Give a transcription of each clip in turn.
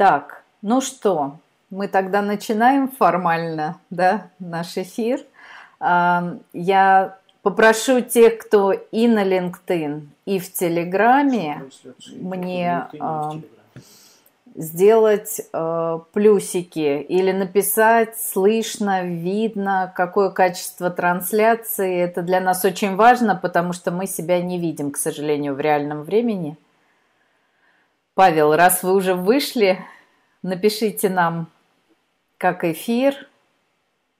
Так, ну что, мы тогда начинаем формально, да, наш эфир. А, я попрошу тех, кто и на LinkedIn, и в Телеграме, мне а, сделать э, плюсики или написать слышно, видно, какое качество трансляции. Это для нас очень важно, потому что мы себя не видим, к сожалению, в реальном времени. Павел, раз вы уже вышли, напишите нам, как эфир,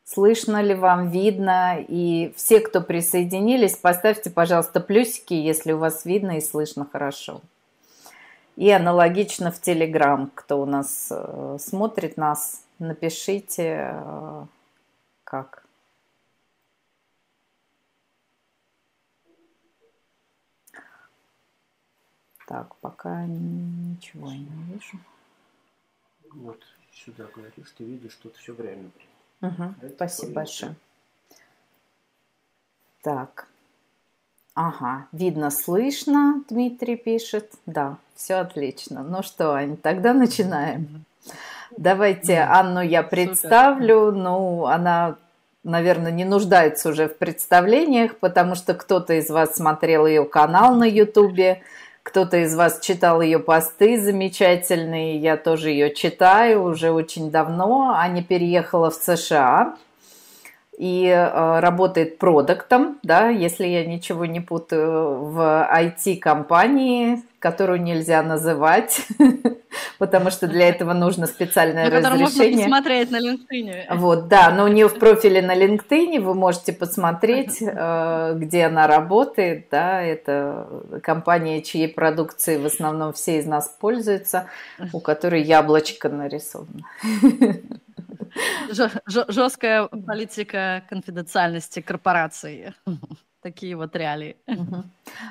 слышно ли вам, видно. И все, кто присоединились, поставьте, пожалуйста, плюсики, если у вас видно и слышно хорошо. И аналогично в Телеграм, кто у нас э, смотрит нас, напишите, э, как. Так, пока ничего я не вижу. Вот сюда говоришь, ты видишь, тут все время. Угу, спасибо большое. Так. Ага, видно, слышно, Дмитрий пишет. Да, все отлично. Ну что, Ань, тогда начинаем. Давайте Анну я представлю. Ну, она, наверное, не нуждается уже в представлениях, потому что кто-то из вас смотрел ее канал на Ютубе, кто-то из вас читал ее посты замечательные. Я тоже ее читаю уже очень давно. Аня переехала в США и э, работает продуктом, да, если я ничего не путаю, в IT-компании, которую нельзя называть, потому что для этого нужно специальное но разрешение. можно посмотреть на LinkedIn. Вот, да, но у нее в профиле на LinkedIn вы можете посмотреть, э, где она работает, да, это компания, чьей продукцией в основном все из нас пользуются, у которой яблочко нарисовано. Жесткая политика конфиденциальности корпорации. Такие вот реалии.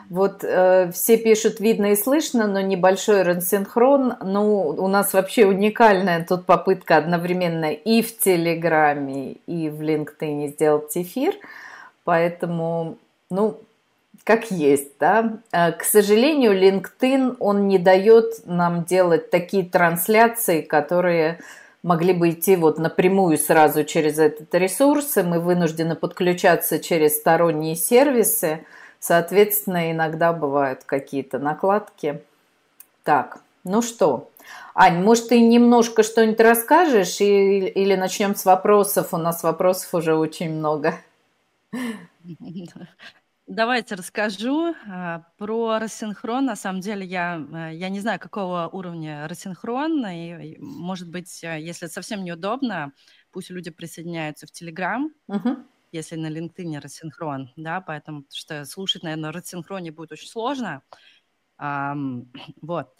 Вот э, все пишут видно и слышно, но небольшой рассинхрон. Ну, у нас вообще уникальная тут попытка одновременно и в Телеграме, и в LinkedIn сделать эфир. Поэтому, ну, как есть, да. Э, к сожалению, LinkedIn, он не дает нам делать такие трансляции, которые могли бы идти вот напрямую сразу через этот ресурс, и мы вынуждены подключаться через сторонние сервисы. Соответственно, иногда бывают какие-то накладки. Так, ну что, Ань, может, ты немножко что-нибудь расскажешь и, или начнем с вопросов? У нас вопросов уже очень много. Давайте расскажу а, про рассинхрон. На самом деле я, а, я не знаю, какого уровня рассинхрон. И, может быть, а, если совсем неудобно, пусть люди присоединяются в Телеграм, uh-huh. если на LinkedIn рассинхрон, да, поэтому что слушать, наверное, рассинхроне будет очень сложно. Um, вот.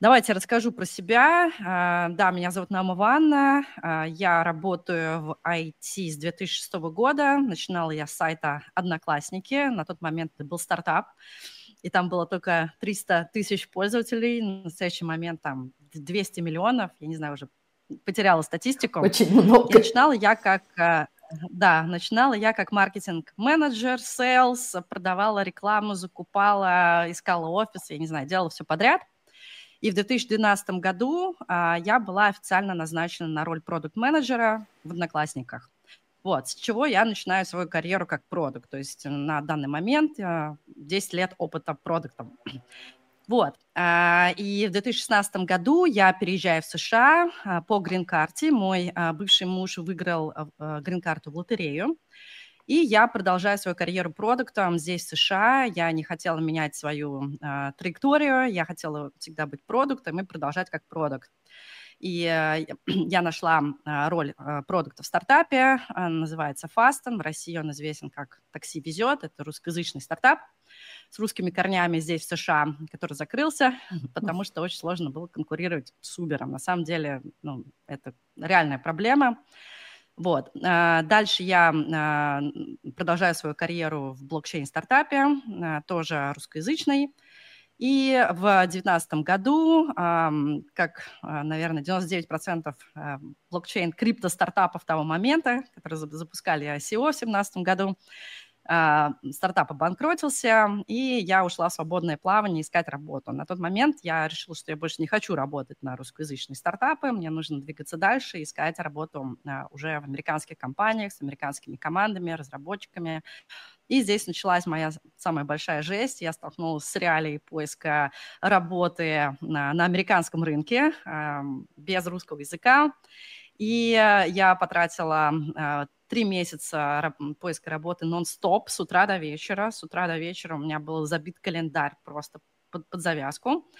Давайте расскажу про себя. А, да, меня зовут Нама Ванна. А, я работаю в IT с 2006 года. Начинала я с сайта «Одноклассники». На тот момент это был стартап. И там было только 300 тысяч пользователей. На настоящий момент там 200 миллионов. Я не знаю, уже потеряла статистику. Очень много. И начинала я как а, да, начинала я как маркетинг-менеджер, sales, продавала рекламу, закупала, искала офис, я не знаю, делала все подряд – и в 2012 году а, я была официально назначена на роль продукт-менеджера в «Одноклассниках». Вот, с чего я начинаю свою карьеру как продукт. То есть на данный момент а, 10 лет опыта продуктом. Вот. А, и в 2016 году я переезжаю в США а, по грин-карте. Мой а, бывший муж выиграл грин-карту в лотерею. И я продолжаю свою карьеру продуктом здесь, в США. Я не хотела менять свою э, траекторию, я хотела всегда быть продуктом и продолжать как продукт. И э, я нашла э, роль э, продукта в стартапе, э, называется Fasten. В России он известен как «Такси везет», это русскоязычный стартап с русскими корнями здесь, в США, который закрылся, потому что очень сложно было конкурировать с Uber. На самом деле, ну, это реальная проблема. Вот. А, дальше я а, продолжаю свою карьеру в блокчейн-стартапе, а, тоже русскоязычной. И в 2019 году, как, наверное, 99% блокчейн крипто-стартапов того момента, которые запускали ICO в 2017 году, стартап обанкротился, и я ушла в свободное плавание искать работу. На тот момент я решила, что я больше не хочу работать на русскоязычные стартапы, мне нужно двигаться дальше, искать работу а, уже в американских компаниях с американскими командами, разработчиками. И здесь началась моя самая большая жесть. Я столкнулась с реалией поиска работы на, на американском рынке без русского языка. И я потратила три месяца поиска работы нон-стоп с утра до вечера. С утра до вечера у меня был забит календарь просто под, под завязку.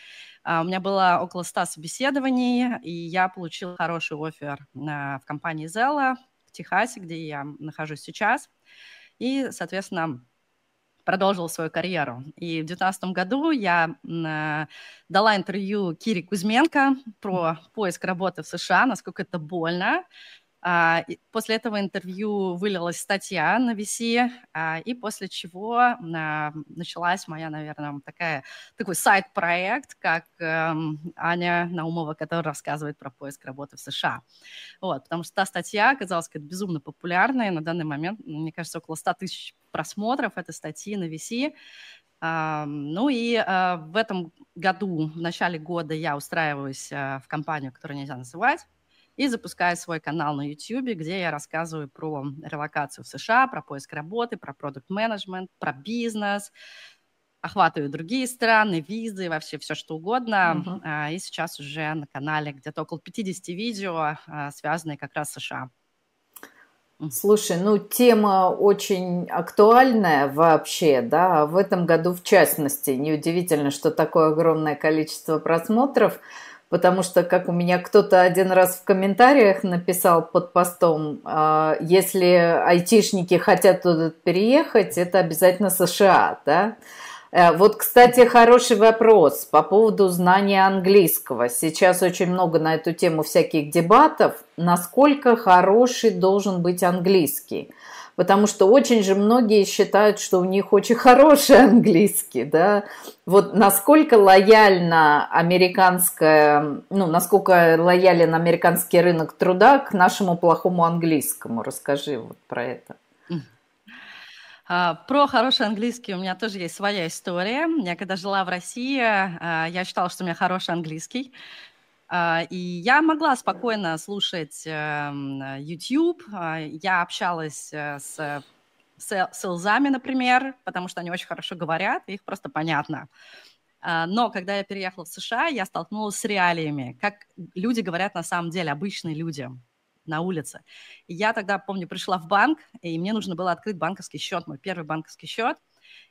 Uh, у меня было около 100 собеседований, и я получила хороший офер uh, в компании Zella в Техасе, где я нахожусь сейчас. И, соответственно, продолжила свою карьеру. И в 2019 году я э, дала интервью Кире Кузьменко про поиск работы в США, насколько это больно, после этого интервью вылилась статья на VC, а, и после чего а, началась моя, наверное, такая, такой сайт-проект, как эм, Аня Наумова, которая рассказывает про поиск работы в США. Вот, потому что та статья оказалась безумно популярной. На данный момент, мне кажется, около 100 тысяч просмотров этой статьи на VC. Ну и в этом году, в начале года, я устраиваюсь в компанию, которую нельзя называть, и запускаю свой канал на YouTube, где я рассказываю про релокацию в США, про поиск работы, про продукт-менеджмент, про бизнес, охватываю другие страны, визы, вообще все что угодно. Uh-huh. И сейчас уже на канале где-то около 50 видео, а, связанные как раз с США. Слушай, ну тема очень актуальная вообще, да, в этом году в частности. Неудивительно, что такое огромное количество просмотров потому что, как у меня кто-то один раз в комментариях написал под постом, а, если айтишники хотят туда переехать, это обязательно США, да? Э, вот, кстати, хороший вопрос по поводу знания английского. Сейчас очень много на эту тему всяких дебатов. Насколько хороший должен быть английский? Потому что очень же многие считают, что у них очень хороший английский, да. Вот насколько лояльна американская, ну, насколько лоялен американский рынок труда к нашему плохому английскому? Расскажи вот про это. А, про хороший английский у меня тоже есть своя история. Я когда жила в России, а, я считала, что у меня хороший английский. А, и я могла спокойно слушать эм, YouTube. А, я общалась э, с селзами, например, потому что они очень хорошо говорят, их просто понятно. А, но когда я переехала в США, я столкнулась с реалиями, как люди говорят на самом деле, обычные люди на улице. Я тогда, помню, пришла в банк, и мне нужно было открыть банковский счет, мой первый банковский счет,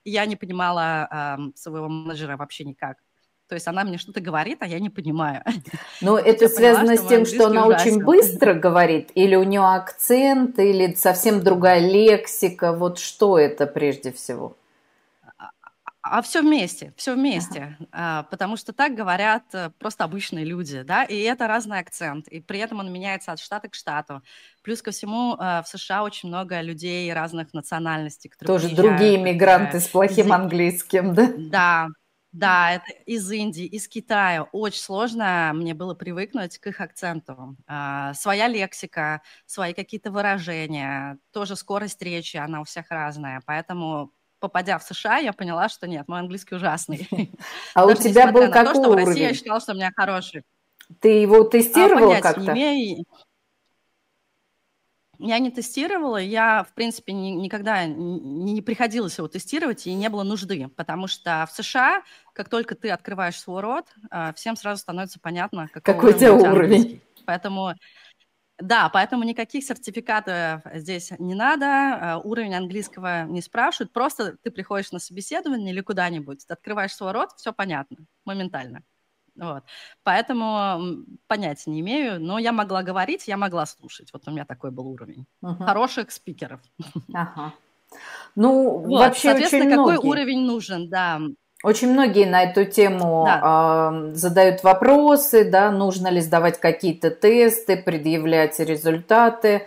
и я не понимала э, своего менеджера вообще никак. То есть она мне что-то говорит, а я не понимаю. Но это связано поняла, с тем, что она ужасен. очень быстро говорит, или у нее акцент, или совсем другая лексика. Вот что это прежде всего? А, а все вместе, все вместе, ага. потому что так говорят э, просто обычные люди, да, и это разный акцент, и при этом он меняется от штата к штату. Плюс ко всему э, в США очень много людей разных национальностей. Тоже другие мигранты с плохим английским, да? Да, да, это из Индии, из Китая. Очень сложно мне было привыкнуть к их акценту. А, своя лексика, свои какие-то выражения, тоже скорость речи, она у всех разная. Поэтому, попадя в США, я поняла, что нет, мой английский ужасный. А у тебя был какой то, уровень? России я считала, что у меня хороший. Ты его а, как-то? Я не тестировала, я, в принципе, ни, никогда не, приходилось его тестировать, и не было нужды, потому что в США, как только ты открываешь свой рот, а, всем сразу становится понятно, какой у тебя уровень. Поэтому, да, поэтому никаких сертификатов здесь не надо, а, уровень английского не спрашивают, просто ты приходишь на собеседование или куда-нибудь, открываешь свой рот, все понятно, моментально. Вот. Поэтому понятия не имею, но я могла говорить, я могла слушать. Вот у меня такой был уровень. Угу. Хороших спикеров. Ага. Ну, вот, вообще соответственно, очень какой многие. уровень нужен, да. Очень многие на эту тему да. э, задают вопросы, да, нужно ли сдавать какие-то тесты, предъявлять результаты.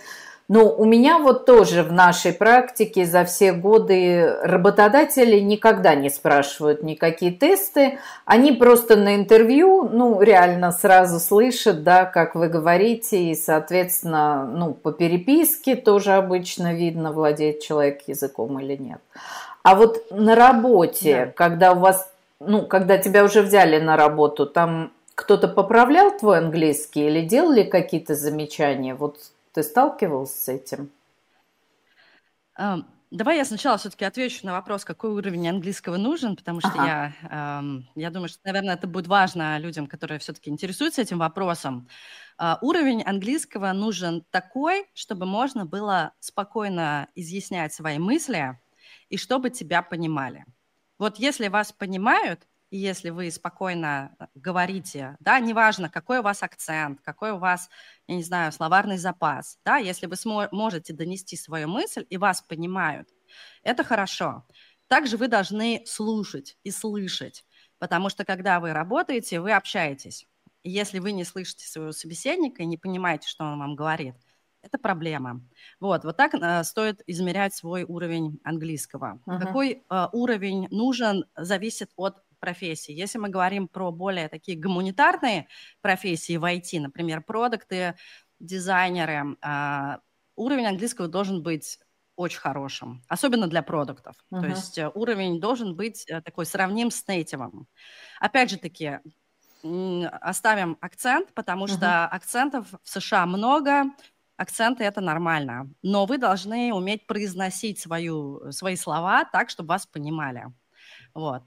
Ну, у меня вот тоже в нашей практике за все годы работодатели никогда не спрашивают никакие тесты. Они просто на интервью, ну, реально сразу слышат, да, как вы говорите, и, соответственно, ну, по переписке тоже обычно видно, владеет человек языком или нет. А вот на работе, да. когда у вас, ну, когда тебя уже взяли на работу, там кто-то поправлял твой английский или делали какие-то замечания? Вот ты сталкивался с этим? Um, давай я сначала все-таки отвечу на вопрос, какой уровень английского нужен, потому что ага. я, um, я думаю, что, наверное, это будет важно людям, которые все-таки интересуются этим вопросом. Uh, уровень английского нужен такой, чтобы можно было спокойно изъяснять свои мысли и чтобы тебя понимали. Вот если вас понимают, и если вы спокойно э, говорите, да, неважно, какой у вас акцент, какой у вас, я не знаю, словарный запас, да, если вы можете донести свою мысль и вас понимают, это хорошо. Также вы должны слушать и слышать, потому что когда вы работаете, вы общаетесь. И если вы не слышите своего собеседника и не понимаете, что он вам говорит, это проблема. Вот, вот так э, стоит измерять свой уровень английского. Uh-huh. Какой э, уровень нужен, зависит от профессий. Если мы говорим про более такие гуманитарные профессии в IT, например, продукты, дизайнеры, а, уровень английского должен быть очень хорошим, особенно для продуктов. Uh-huh. То есть э, уровень должен быть э, такой сравним с нейтивом. Опять же таки, оставим акцент, потому uh-huh. что акцентов в США много, акценты это нормально, но вы должны уметь произносить свою, свои слова так, чтобы вас понимали. Вот.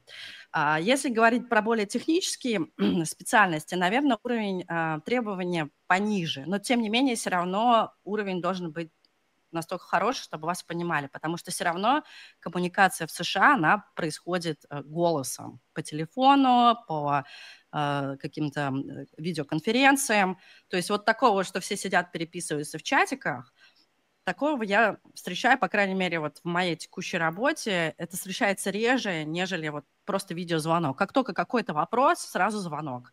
А если говорить про более технические специальности, наверное, уровень а, требования пониже, но тем не менее все равно уровень должен быть настолько хороший, чтобы вас понимали, потому что все равно коммуникация в США, она происходит э, голосом, по телефону, по э, каким-то видеоконференциям. То есть вот такого, что все сидят, переписываются в чатиках, Такого я встречаю, по крайней мере, вот в моей текущей работе. Это встречается реже, нежели вот просто видеозвонок. Как только какой-то вопрос, сразу звонок.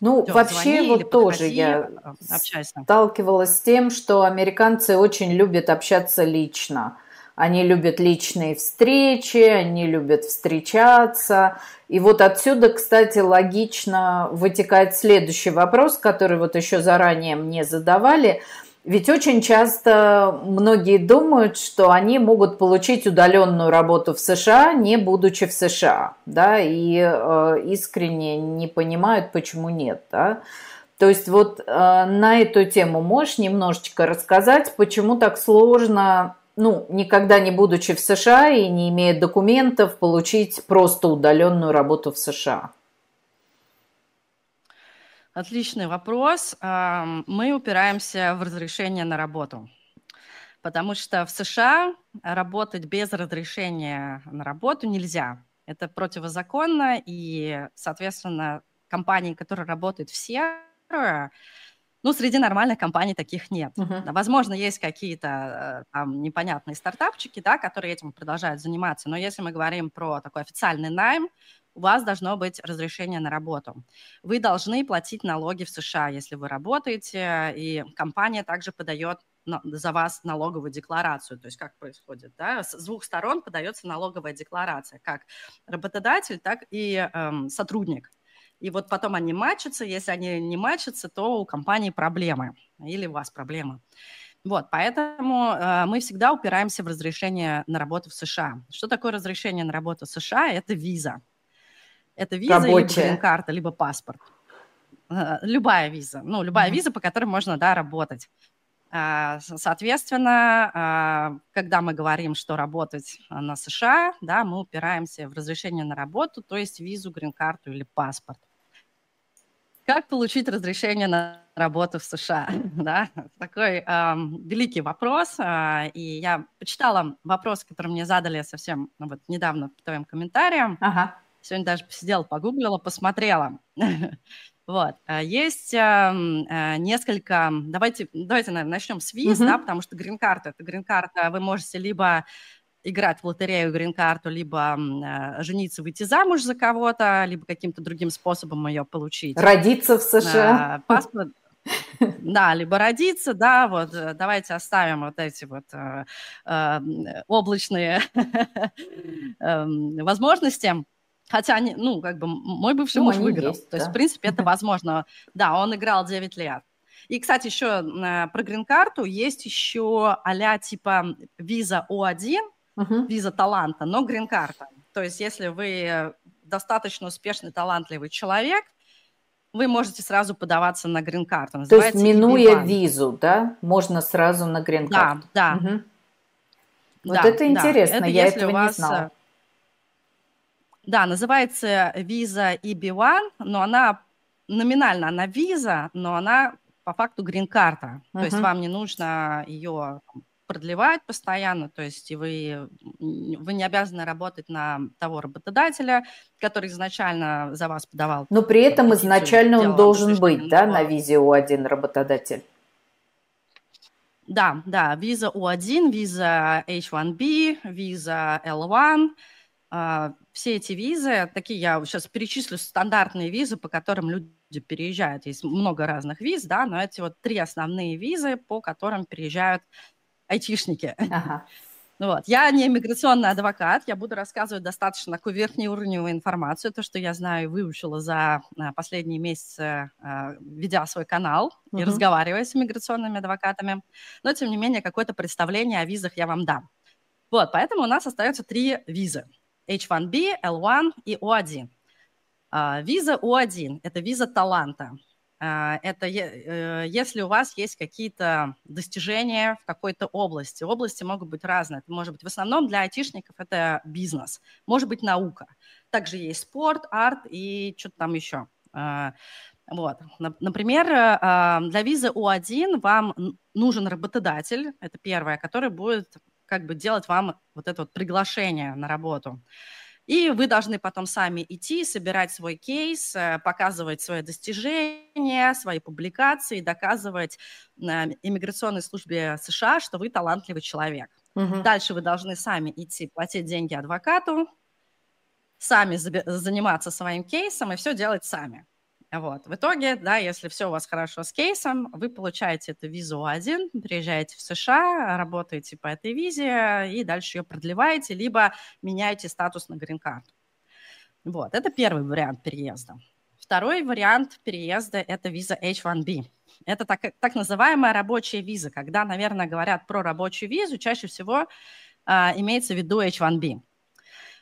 Ну, Все, вообще вот тоже я а, общайся. сталкивалась с тем, что американцы очень любят общаться лично. Они любят личные встречи, они любят встречаться. И вот отсюда, кстати, логично вытекает следующий вопрос, который вот еще заранее мне задавали – ведь очень часто многие думают, что они могут получить удаленную работу в США, не будучи в США, да, и э, искренне не понимают, почему нет, да. То есть вот э, на эту тему можешь немножечко рассказать, почему так сложно, ну, никогда не будучи в США и не имея документов, получить просто удаленную работу в США? Отличный вопрос. Мы упираемся в разрешение на работу. Потому что в США работать без разрешения на работу нельзя. Это противозаконно, и, соответственно, компании, которые работают в сервере, ну, среди нормальных компаний таких нет. Uh-huh. Возможно, есть какие-то э, там непонятные стартапчики, да, которые этим продолжают заниматься, но если мы говорим про такой официальный найм, у вас должно быть разрешение на работу. Вы должны платить налоги в США, если вы работаете, и компания также подает за вас налоговую декларацию. То есть как происходит? Да? С двух сторон подается налоговая декларация, как работодатель, так и эм, сотрудник. И вот потом они мачатся. Если они не мачатся, то у компании проблемы или у вас проблемы. Вот, поэтому э, мы всегда упираемся в разрешение на работу в США. Что такое разрешение на работу в США? Это виза. Это виза, Рабочая. либо карта, либо паспорт. Э, любая виза. Ну, любая mm-hmm. виза, по которой можно, да, работать. А, соответственно, а, когда мы говорим, что работать на США, да, мы упираемся в разрешение на работу, то есть визу, грин-карту или паспорт. Как получить разрешение на работу в США? да? Такой э, великий вопрос. Э, и я почитала вопрос, который мне задали совсем ну, вот, недавно по твоим комментариям. Ага. Сегодня даже посидела, погуглила, посмотрела. Вот. А есть э, несколько... Давайте, давайте наверное, начнем с виз, mm-hmm. да, потому что грин-карта – это грин-карта. Вы можете либо играть в лотерею грин-карту, либо э, жениться, выйти замуж за кого-то, либо каким-то другим способом ее получить. Родиться в США. Э, паспорт. Да, либо родиться, да, вот э, давайте оставим вот эти вот э, э, облачные эм, возможности. Хотя, они, ну, как бы мой бывший ну, муж выиграл. Есть, То да. есть, в принципе, это возможно. Да, он играл 9 лет. И, кстати, еще э, про грин-карту есть еще а типа виза О1, uh-huh. виза таланта, но грин-карта. То есть, если вы достаточно успешный, талантливый человек, вы можете сразу подаваться на грин-карту. То есть, минуя визу, да, можно сразу на грин-карту? Да, да. Угу. Вот да, это интересно, да. это я этого вас... не знала. Да, называется виза EB1, но она номинально она виза, но она по факту грин-карта. Uh-huh. То есть вам не нужно ее продлевать постоянно, то есть вы, вы не обязаны работать на того работодателя, который изначально за вас подавал. Но при этом изначально он должен быть, да, на визе У1 работодатель? Да, да, виза У1, виза H1B, виза L1, а, все эти визы, такие я сейчас перечислю стандартные визы, по которым люди переезжают. Есть много разных виз, да, но эти вот три основные визы, по которым переезжают айтишники. Ага. Вот. Я не иммиграционный адвокат, я буду рассказывать достаточно такую верхнеуровневую информацию, то, что я знаю и выучила за а, последние месяцы, а, ведя свой канал uh-huh. и разговаривая с иммиграционными адвокатами. Но, тем не менее, какое-то представление о визах я вам дам. Вот, поэтому у нас остается три визы. H1B, L1 и O1. А, виза O1 – это виза таланта. А, это э, если у вас есть какие-то достижения в какой-то области. Области могут быть разные. Это может быть в основном для айтишников это бизнес, может быть наука. Также есть спорт, арт и что-то там еще. А, вот. Например, а, для визы У1 вам нужен работодатель, это первое, который будет как бы делать вам вот это вот приглашение на работу. И вы должны потом сами идти, собирать свой кейс, э, показывать свои достижения, свои публикации, доказывать на иммиграционной службе США, что вы талантливый человек. Угу. Дальше вы должны сами идти платить деньги адвокату, сами заниматься своим кейсом и все делать сами. Вот. В итоге, да, если все у вас хорошо с кейсом, вы получаете эту визу один, приезжаете в США, работаете по этой визе и дальше ее продлеваете, либо меняете статус на грин-карту. Вот, это первый вариант переезда. Второй вариант переезда – это виза H1B. Это так, так называемая рабочая виза. Когда, наверное, говорят про рабочую визу, чаще всего а, имеется в виду H1B.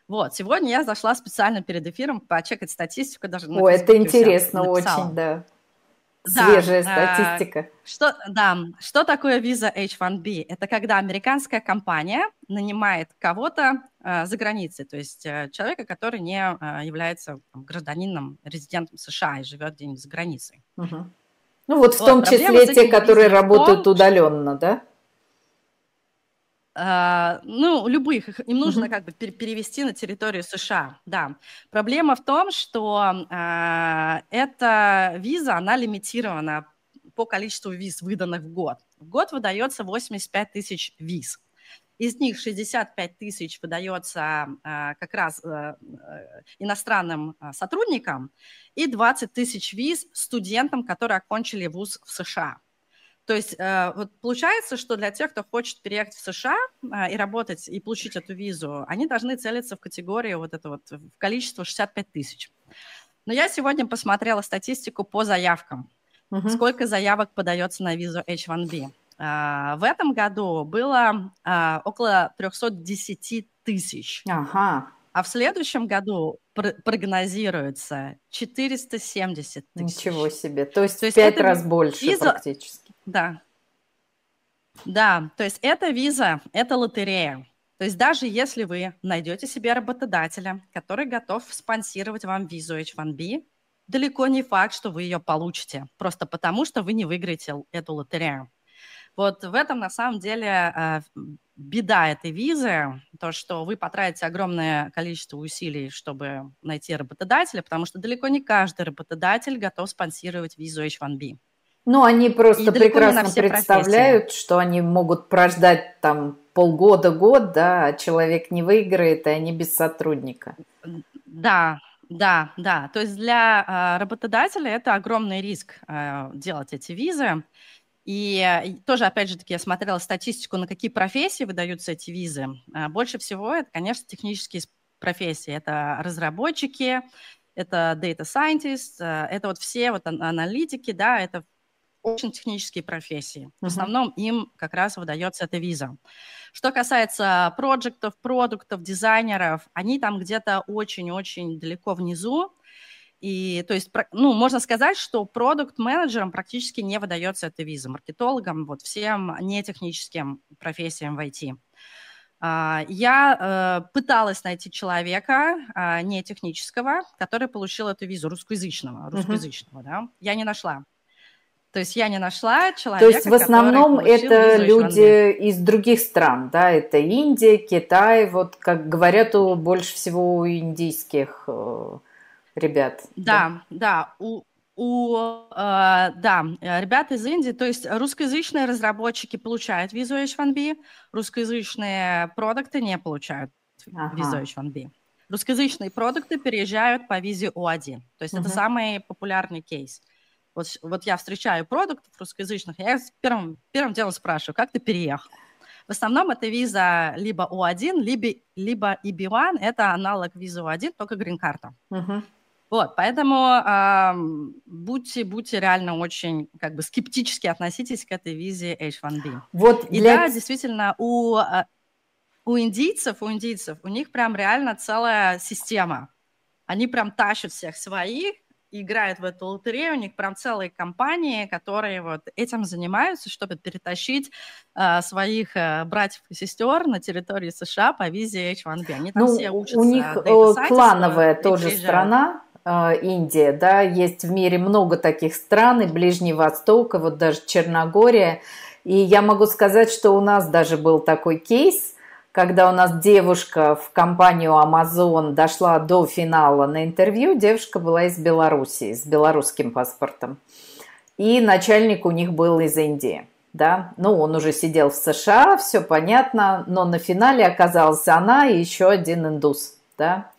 Вот, сегодня я зашла специально перед эфиром почекать статистику. Даже О, это интересно очень, да. Свежая да, статистика. Э, что, да, что такое виза H1B? Это когда американская компания нанимает кого-то э, за границей, то есть э, человека, который не э, является там, гражданином, резидентом США и живет где-нибудь за границей. Угу. Ну вот в вот, том числе те, которые работают удаленно, да? Uh, ну, любых, им нужно mm-hmm. как бы перевести на территорию США, да. Проблема в том, что uh, эта виза, она лимитирована по количеству виз, выданных в год. В год выдается 85 тысяч виз. Из них 65 тысяч выдается uh, как раз иностранным сотрудникам и 20 тысяч виз студентам, которые окончили вуз в США. То есть э, вот получается, что для тех, кто хочет переехать в США э, и работать, и получить эту визу, они должны целиться в категорию вот это вот, в количество 65 тысяч. Но я сегодня посмотрела статистику по заявкам. Угу. Сколько заявок подается на визу H1B. Э, в этом году было около 310 тысяч. Ага. А в следующем году прогнозируется 470 тысяч. Ничего себе. То есть, То есть пять раз больше виза... практически. Да. Да, то есть это виза, это лотерея. То есть даже если вы найдете себе работодателя, который готов спонсировать вам визу H1B, далеко не факт, что вы ее получите, просто потому что вы не выиграете эту лотерею. Вот в этом на самом деле э, беда этой визы, то, что вы потратите огромное количество усилий, чтобы найти работодателя, потому что далеко не каждый работодатель готов спонсировать визу H1B. Ну, они просто прекрасно представляют, профессии. что они могут прождать там полгода, год, да, а человек не выиграет, и они без сотрудника. Да, Да, да. То есть для э, работодателя это огромный риск э, делать эти визы. И тоже, опять же таки, я смотрела статистику, на какие профессии выдаются эти визы. Больше всего это, конечно, технические профессии. Это разработчики, это data scientist, это вот все вот аналитики, да, это очень технические профессии. В основном им как раз выдается эта виза. Что касается проектов, продуктов, дизайнеров, они там где-то очень-очень далеко внизу. И то есть, ну, можно сказать, что продукт-менеджерам практически не выдается эта виза, маркетологам, вот всем нетехническим профессиям в IT. А, я э, пыталась найти человека а, не технического, который получил эту визу русскоязычного, русскоязычного, uh-huh. да. Я не нашла. То есть я не нашла человека, То есть в основном это люди из других стран, да, это Индия, Китай, вот как говорят у больше всего у индийских э, ребят. Да, да, да у, у э, да, ребят из Индии, то есть русскоязычные разработчики получают визу H1B, русскоязычные продукты не получают ага. визу H1B. Русскоязычные продукты переезжают по визе У1. То есть угу. это самый популярный кейс. Вот, вот я встречаю продуктов русскоязычных, я первым, первым делом спрашиваю, как ты переехал? В основном это виза либо У1, либо, либо EB1, это аналог визы У1, только грин-карта. Uh-huh. Вот, поэтому э, будьте, будьте реально очень как бы скептически относитесь к этой визе H1B. Вот И для... да, действительно, у, а, у индийцев, у индийцев, у них прям реально целая система. Они прям тащат всех своих, играют в эту лотерею, у них прям целые компании, которые вот этим занимаются, чтобы перетащить э, своих э, братьев и сестер на территории США по визе H1B. Они там ну, все учатся. У них э, клановая тоже страна, э, Индия, да, есть в мире много таких стран, и Ближний Восток, и вот даже Черногория. И я могу сказать, что у нас даже был такой кейс – когда у нас девушка в компанию Amazon дошла до финала на интервью, девушка была из Беларуси, с белорусским паспортом. И начальник у них был из Индии. Да? Ну, он уже сидел в США, все понятно, но на финале оказалась она и еще один индус. Да?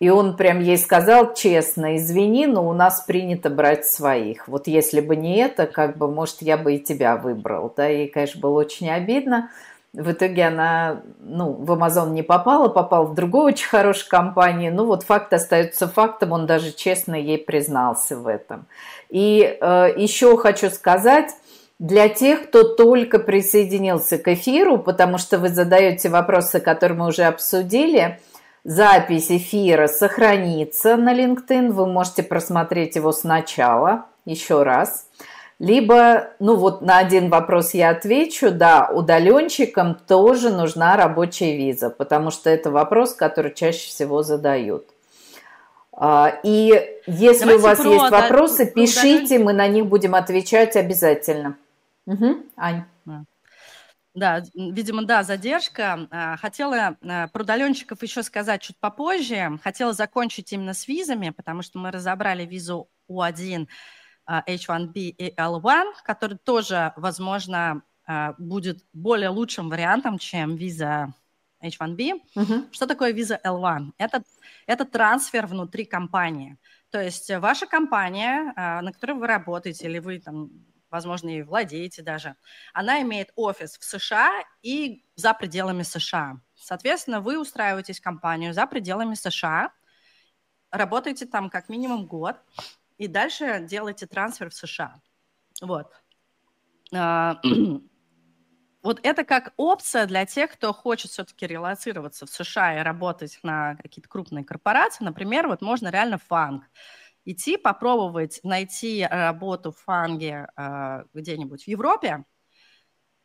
И он прям ей сказал честно, извини, но у нас принято брать своих. Вот если бы не это, как бы, может, я бы и тебя выбрал. Да? Ей, конечно, было очень обидно. В итоге она ну, в Amazon не попала, попала в другую очень хорошую компанию. Ну вот факт остается фактом, он даже честно ей признался в этом. И э, еще хочу сказать, для тех, кто только присоединился к эфиру, потому что вы задаете вопросы, которые мы уже обсудили, запись эфира сохранится на LinkedIn, вы можете просмотреть его сначала, еще раз. Либо, ну вот на один вопрос я отвечу, да, удаленщикам тоже нужна рабочая виза, потому что это вопрос, который чаще всего задают. А, и если Давайте у вас есть вопросы, да, пишите, мы на них будем отвечать обязательно. Угу. Ань. Да, видимо, да, задержка. А, хотела а, про удаленщиков еще сказать чуть попозже. Хотела закончить именно с визами, потому что мы разобрали визу У1 H1B и L1, который тоже, возможно, а, будет более лучшим вариантом, чем виза H1B. Uh-huh. Что такое виза L1? Это, это трансфер внутри компании. То есть ваша компания, а, на которой вы работаете, или вы там, возможно, и владеете даже, она имеет офис в США и за пределами США. Соответственно, вы устраиваетесь в компанию за пределами США, работаете там как минимум год, и дальше делайте трансфер в США. Вот. А, вот это как опция для тех, кто хочет все-таки релацироваться в США и работать на какие-то крупные корпорации. Например, вот можно реально фанг идти, попробовать найти работу в фанге э, где-нибудь в Европе,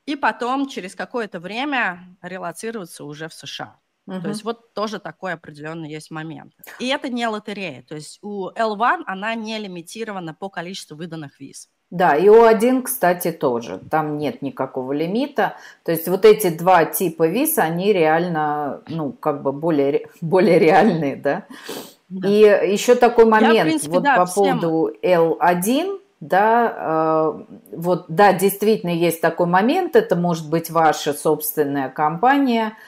и потом через какое-то время релацироваться уже в США. Uh-huh. То есть вот тоже такой определенный есть момент. И это не лотерея. То есть у L1 она не лимитирована по количеству выданных виз. Да, и у 1, кстати, тоже. Там нет никакого лимита. То есть вот эти два типа виз, они реально, ну, как бы более, более реальные, да? да. И еще такой момент, Я, принципе, вот да, по всем... поводу L1, да, э, вот, да, действительно есть такой момент, это может быть ваша собственная компания –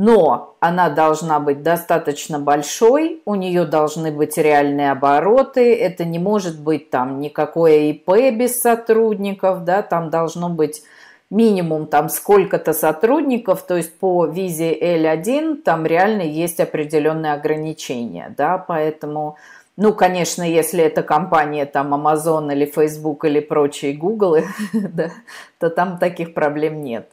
но она должна быть достаточно большой, у нее должны быть реальные обороты, это не может быть там никакое ИП без сотрудников, да, там должно быть минимум там сколько-то сотрудников, то есть по визе L1 там реально есть определенные ограничения, да, поэтому, ну, конечно, если это компания там Amazon или Facebook или прочие Google, да, то там таких проблем нет.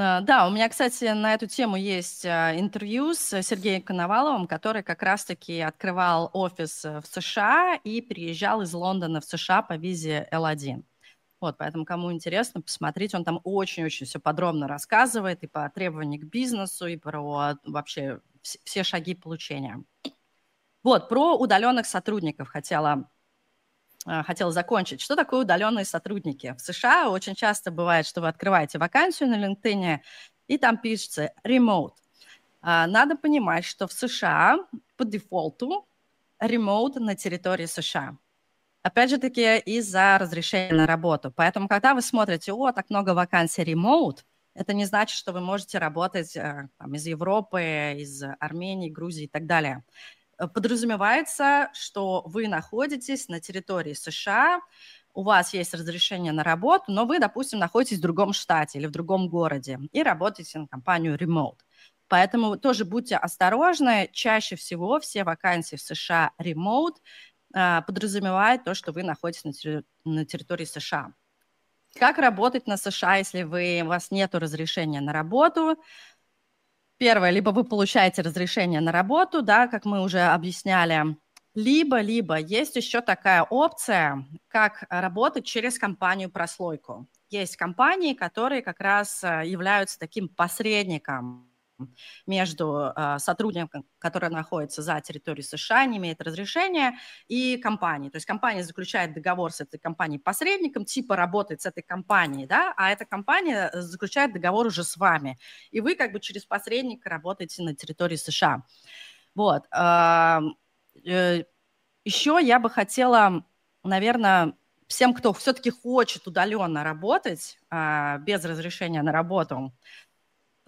А, да, у меня, кстати, на эту тему есть а, интервью с Сергеем Коноваловым, который как раз-таки открывал офис в США и приезжал из Лондона в США по визе L1. Вот, поэтому, кому интересно, посмотрите, он там очень-очень все подробно рассказывает и по требованиям к бизнесу, и про вообще все шаги получения. Вот, про удаленных сотрудников хотела хотела закончить. Что такое удаленные сотрудники? В США очень часто бывает, что вы открываете вакансию на LinkedIn, и там пишется remote. А, надо понимать, что в США по дефолту remote на территории США. Опять же таки из-за разрешения на работу. Поэтому, когда вы смотрите, о, так много вакансий remote, это не значит, что вы можете работать э, там, из Европы, из Армении, Грузии и так далее. Э, подразумевается, что вы находитесь на территории США, у вас есть разрешение на работу, но вы, допустим, находитесь в другом штате или в другом городе и работаете на компанию Remote. Поэтому тоже будьте осторожны. Чаще всего все вакансии в США Remote а, подразумевают то, что вы находитесь на, терри- на территории США. Как работать на США, если вы, у вас нет разрешения на работу? Первое, либо вы получаете разрешение на работу, да, как мы уже объясняли, либо, либо есть еще такая опция, как работать через компанию-прослойку. Есть компании, которые как раз э, являются таким посредником между э, сотрудником, который находится за территорией США, не имеет разрешения, и компанией. То есть компания заключает договор с этой компанией-посредником, типа работает с этой компанией, да, а эта компания э, заключает договор уже с вами. И вы как бы через посредника работаете на территории США. Вот. Э, еще я бы хотела, наверное, всем, кто все-таки хочет удаленно работать без разрешения на работу,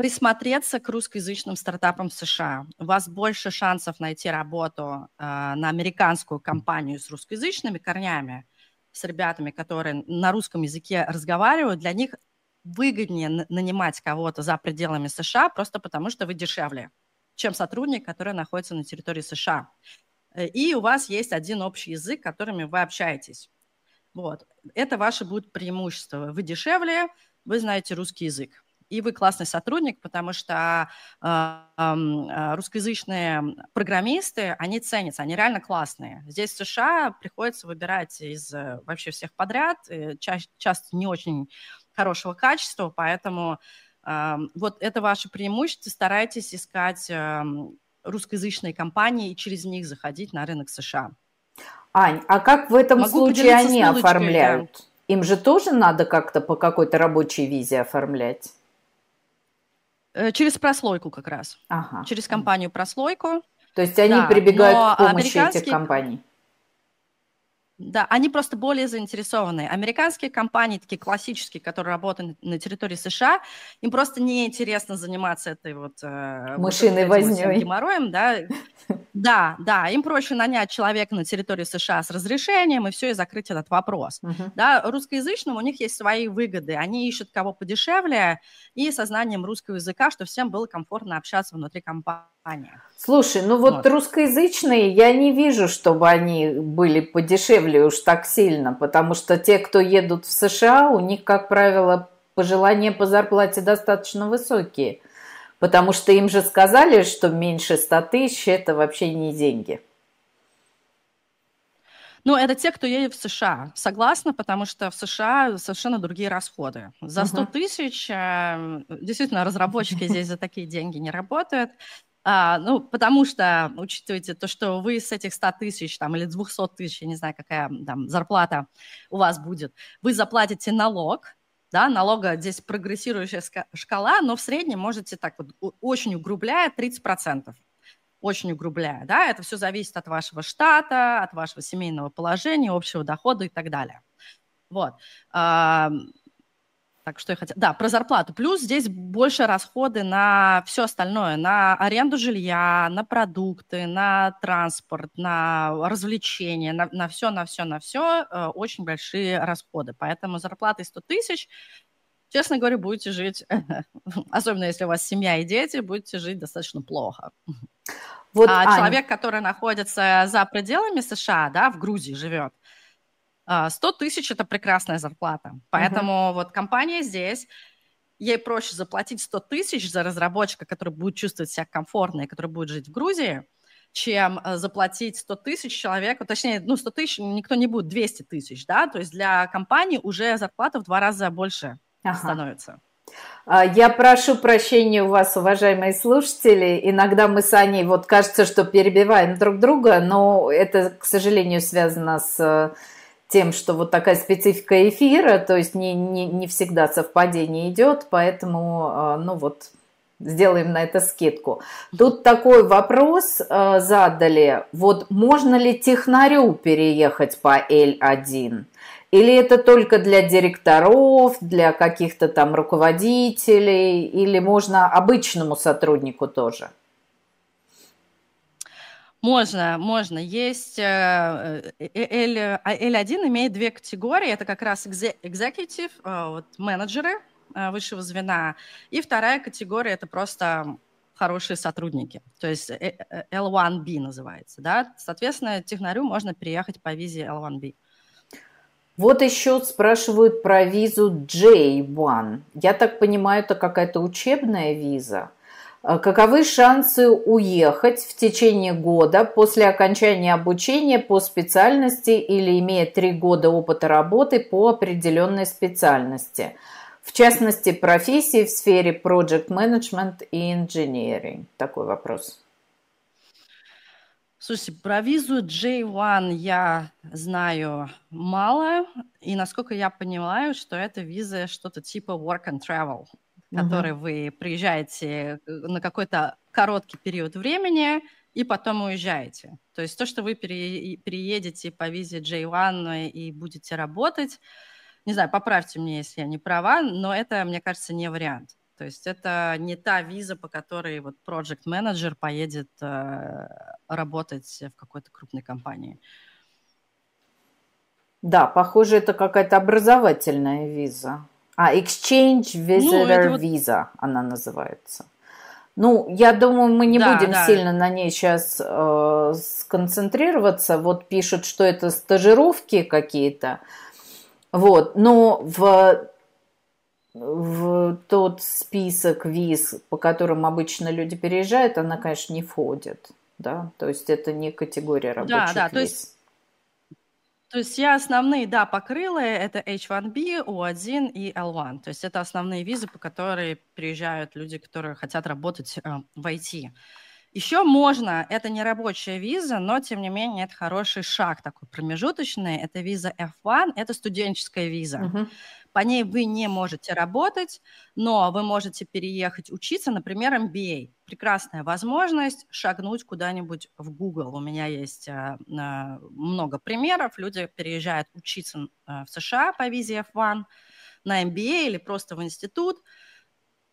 присмотреться к русскоязычным стартапам в США. У вас больше шансов найти работу э, на американскую компанию с русскоязычными корнями, с ребятами, которые на русском языке разговаривают. Для них выгоднее нанимать кого-то за пределами США просто потому, что вы дешевле, чем сотрудник, который находится на территории США. Э, и у вас есть один общий язык, которыми вы общаетесь. Вот. Это ваше будет преимущество. Вы дешевле, вы знаете русский язык и вы классный сотрудник, потому что э, русскоязычные программисты, они ценятся, они реально классные. Здесь в США приходится выбирать из э, вообще всех подряд, э, ча- часто не очень хорошего качества, поэтому вот это ваше преимущество. Старайтесь искать русскоязычные компании и через них заходить на рынок США. Ань, а как в этом Могу случае они оформляют? Им же тоже надо как-то по какой-то рабочей визе оформлять? Э, через прослойку как раз. Ага. Через компанию прослойку. То есть они да, прибегают к помощи этих компаний. Да, они просто более заинтересованы. Американские компании, такие классические, которые работают на территории США, им просто неинтересно заниматься этой вот... Э, Мышиной вот вознёй. Геморроем, да. Да, да, им проще нанять человека на территории США с разрешением и все, и закрыть этот вопрос. Да, русскоязычным у них есть свои выгоды. Они ищут кого подешевле и со знанием русского языка, что всем было комфортно общаться внутри компании. Слушай, ну вот, вот русскоязычные, я не вижу, чтобы они были подешевле уж так сильно, потому что те, кто едут в США, у них, как правило, пожелания по зарплате достаточно высокие. Потому что им же сказали, что меньше 100 тысяч – это вообще не деньги. Ну, это те, кто едет в США. Согласна, потому что в США совершенно другие расходы. За 100 тысяч, э, действительно, разработчики здесь за такие деньги не работают. А, ну, потому что, учитывайте то, что вы с этих 100 тысяч там, или 200 тысяч, я не знаю, какая там зарплата у вас будет, вы заплатите налог, да, налога здесь прогрессирующая шкала, но в среднем можете так вот очень угрубляя 30%. Очень угрубляя, да, это все зависит от вашего штата, от вашего семейного положения, общего дохода и так далее. Вот. Так, что я хотела... Да, про зарплату. Плюс здесь больше расходы на все остальное. На аренду жилья, на продукты, на транспорт, на развлечения, на, на все, на все, на все. Э, очень большие расходы. Поэтому зарплата 100 тысяч, честно говоря, будете жить, особенно если у вас семья и дети, будете жить достаточно плохо. Вот, а Аня. человек, который находится за пределами США, да, в Грузии живет, 100 а, тысяч – это прекрасная зарплата. Поэтому uh-huh. вот компания здесь, ей проще заплатить 100 тысяч за разработчика, который будет чувствовать себя комфортно и который будет жить в Грузии, чем э, заплатить 100 тысяч человеку, точнее, ну, 100 тысяч никто не будет, 200 тысяч, да, то есть для компании уже зарплата в два раза больше ага. становится. А, я прошу прощения у вас, уважаемые слушатели. Иногда мы с Аней, вот кажется, что перебиваем друг друга, но это, к сожалению, связано с тем, что вот такая специфика эфира, то есть не, не, не всегда совпадение идет, поэтому, а, ну вот, сделаем на это скидку. Тут такой вопрос э, задали, вот можно ли технарю переехать по L1? Или это только для директоров, для каких-то там руководителей, или можно обычному сотруднику тоже? Можно, можно. Есть э, э, э, L, L1 имеет две категории. Это как раз executive, вот, менеджеры высшего звена. И вторая категория – это просто хорошие сотрудники. То есть L1B называется. Да? Соответственно, технарю можно переехать по визе L1B. Вот еще спрашивают про визу J1. Я так понимаю, это какая-то учебная виза – каковы шансы уехать в течение года после окончания обучения по специальности или имея три года опыта работы по определенной специальности? В частности, профессии в сфере Project Management и Engineering. Такой вопрос. Слушайте, про визу J1 я знаю мало, и насколько я понимаю, что это виза что-то типа work and travel который угу. вы приезжаете э, на какой-то короткий период времени и потом уезжаете. То есть то, что вы пере, переедете по визе J1 и будете работать, не знаю, поправьте мне, если я не права, но это, мне кажется, не вариант. То есть это не та виза, по которой вот project менеджер поедет э, работать в какой-то крупной компании. Да, похоже, это какая-то образовательная виза. А, Exchange ну, Visitor ну, Visa вот... она называется. Ну, я думаю, мы не да, будем да. сильно на ней сейчас э, сконцентрироваться. Вот пишут, что это стажировки какие-то. Вот, но в, в тот список виз, по которым обычно люди переезжают, она, конечно, не входит. Да? То есть это не категория рабочих да, да, виз. То есть то есть я основные, да, покрыла, это H1B, O1 и L1. То есть это основные визы, по которым приезжают люди, которые хотят работать э, в IT. Еще можно, это не рабочая виза, но тем не менее это хороший шаг такой промежуточный. Это виза F1, это студенческая виза. Uh-huh. По ней вы не можете работать, но вы можете переехать учиться, например, MBA. Прекрасная возможность шагнуть куда-нибудь в Google. У меня есть а, много примеров. Люди переезжают учиться а, в США по визе F1 на MBA или просто в институт –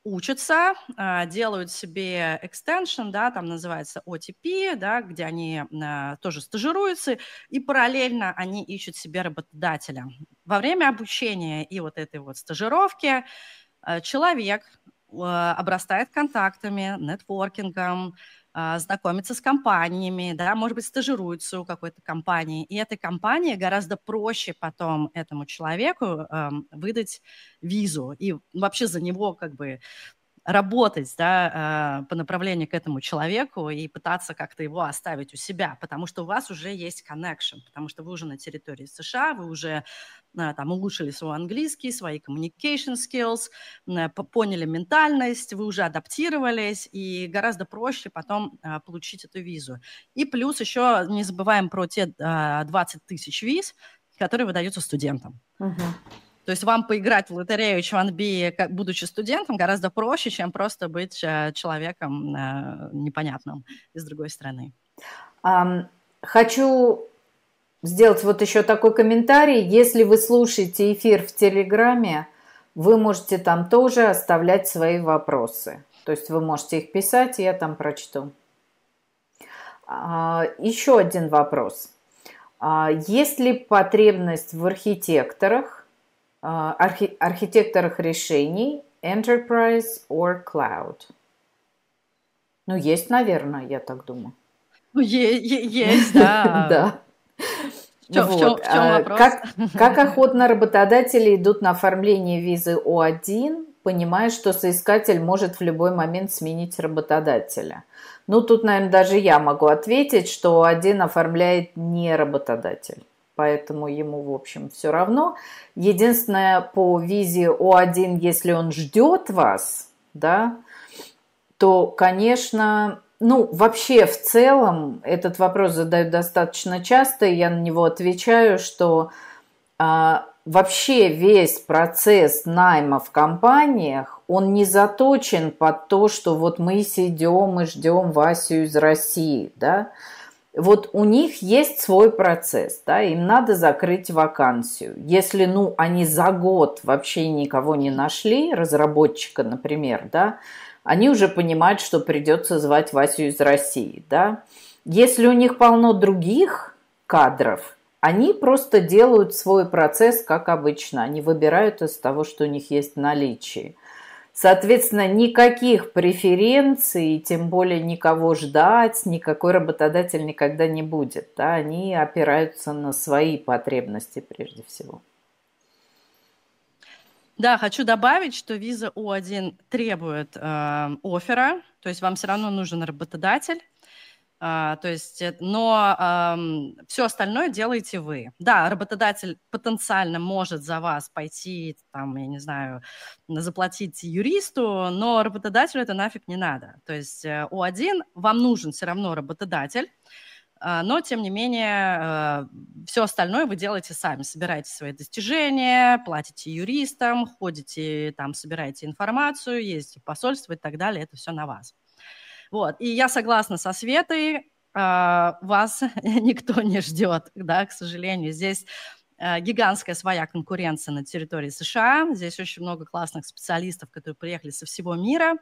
учатся, а, делают себе extension, да, там называется OTP, да, где они а, тоже стажируются, и параллельно они ищут себе работодателя. Во время обучения и вот этой вот стажировки а, человек обрастает контактами, нетворкингом, а, знакомиться с компаниями, да, может быть, стажируется у какой-то компании, и этой компании гораздо проще потом этому человеку э, выдать визу и вообще за него как бы работать да, э, по направлению к этому человеку и пытаться как-то его оставить у себя, потому что у вас уже есть connection, потому что вы уже на территории США, вы уже э, там улучшили свой английский, свои communication skills, э, поняли ментальность, вы уже адаптировались, и гораздо проще потом получить эту визу. И плюс еще не забываем про те 20 тысяч виз, которые выдаются студентам. Uh-huh. То есть вам поиграть в лотерею Чванби, будучи студентом, гораздо проще, чем просто быть э, человеком э, непонятным из другой страны. Хочу сделать вот еще такой комментарий. Если вы слушаете эфир в Телеграме, Вы можете там тоже оставлять свои вопросы. То есть вы можете их писать, и я там прочту. А, еще один вопрос. А, есть ли потребность в архитекторах, архи, архитекторах решений Enterprise or Cloud? Ну, есть, наверное, я так думаю. Ну, есть, да. Да. В чем, вот. в чем, в чем вопрос? Как, как охотно работодатели идут на оформление визы О1, понимая, что соискатель может в любой момент сменить работодателя? Ну, тут, наверное, даже я могу ответить, что один оформляет не работодатель. Поэтому ему, в общем, все равно. Единственное, по визе О1, если он ждет вас, да, то, конечно, ну, вообще, в целом, этот вопрос задают достаточно часто, и я на него отвечаю, что а, вообще весь процесс найма в компаниях, он не заточен под то, что вот мы сидим и ждем Васю из России, да, вот у них есть свой процесс, да, им надо закрыть вакансию. Если, ну, они за год вообще никого не нашли, разработчика, например, да, они уже понимают, что придется звать Васю из России, да. Если у них полно других кадров, они просто делают свой процесс, как обычно. Они выбирают из того, что у них есть в наличии. Соответственно, никаких преференций, тем более никого ждать, никакой работодатель никогда не будет. Да? Они опираются на свои потребности прежде всего. Да, хочу добавить, что виза У1 требует э, оффера, то есть вам все равно нужен работодатель. А, то есть, э, но э, все остальное делаете вы. Да, работодатель потенциально может за вас пойти, там, я не знаю, заплатить юристу, но работодателю это нафиг не надо. То есть э, у один вам нужен все равно работодатель, а, но, тем не менее, э, все остальное вы делаете сами. Собираете свои достижения, платите юристам, ходите там, собираете информацию, ездите в посольство и так далее. Это все на вас. Вот. И я согласна со Светой, а, вас никто не ждет, да, к сожалению. Здесь э, гигантская своя конкуренция на территории США. Здесь очень много классных специалистов, которые приехали со всего мира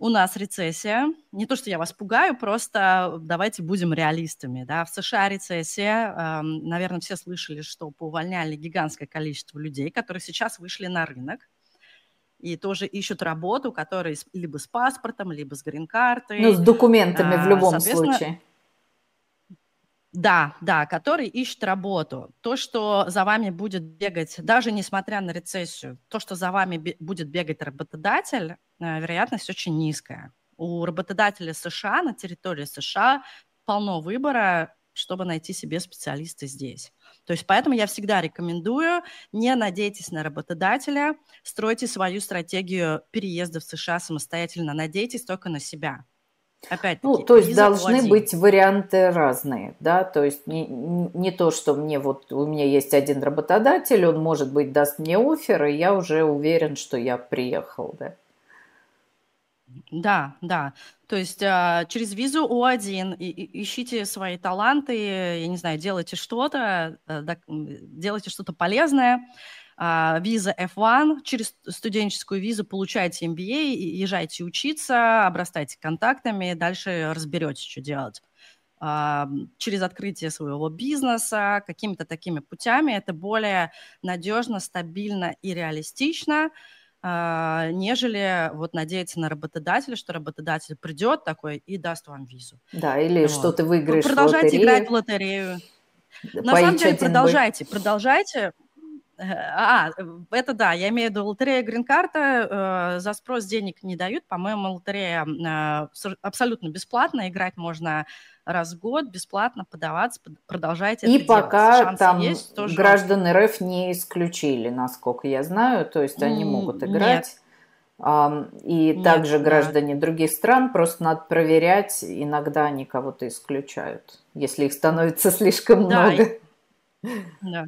у нас рецессия. Не то, что я вас пугаю, просто давайте будем реалистами. Да? В США рецессия. Наверное, все слышали, что поувольняли гигантское количество людей, которые сейчас вышли на рынок и тоже ищут работу, которые либо с паспортом, либо с грин-картой. Ну, с документами в а, любом случае. Да, да, который ищет работу. То, что за вами будет бегать, даже несмотря на рецессию, то, что за вами будет бегать работодатель, э, вероятность очень низкая. У работодателя США на территории США полно выбора, чтобы найти себе специалиста здесь. То есть поэтому я всегда рекомендую, не надейтесь на работодателя, стройте свою стратегию переезда в США самостоятельно, надейтесь только на себя. Опять-таки, ну, то есть должны быть варианты разные, да, то есть не, не то, что мне вот, у меня есть один работодатель, он, может быть, даст мне офер, и я уже уверен, что я приехал, да. Да, да. То есть а, через визу О1 и, и, ищите свои таланты, я не знаю, делайте что-то, а, делайте что-то полезное, а, виза F1, через студенческую визу получаете MBA, езжайте учиться, обрастайте контактами, дальше разберетесь, что делать. А, через открытие своего бизнеса, какими-то такими путями это более надежно, стабильно и реалистично, нежели вот надеяться на работодателя, что работодатель придет такой и даст вам визу. Да, или вот. что ты выиграешь Продолжайте в играть в лотерею. На самом деле, продолжайте, продолжайте. А, это да, я имею в виду лотерея грин-карта, э, за спрос денег не дают, по-моему, лотерея э, абсолютно бесплатно, играть можно раз в год, бесплатно подаваться, продолжайте И это пока делать. там есть, тоже... граждан РФ не исключили, насколько я знаю, то есть они могут играть. Нет. И Нет, также граждане да. других стран, просто надо проверять, иногда они кого-то исключают, если их становится слишком да, много. И... Да.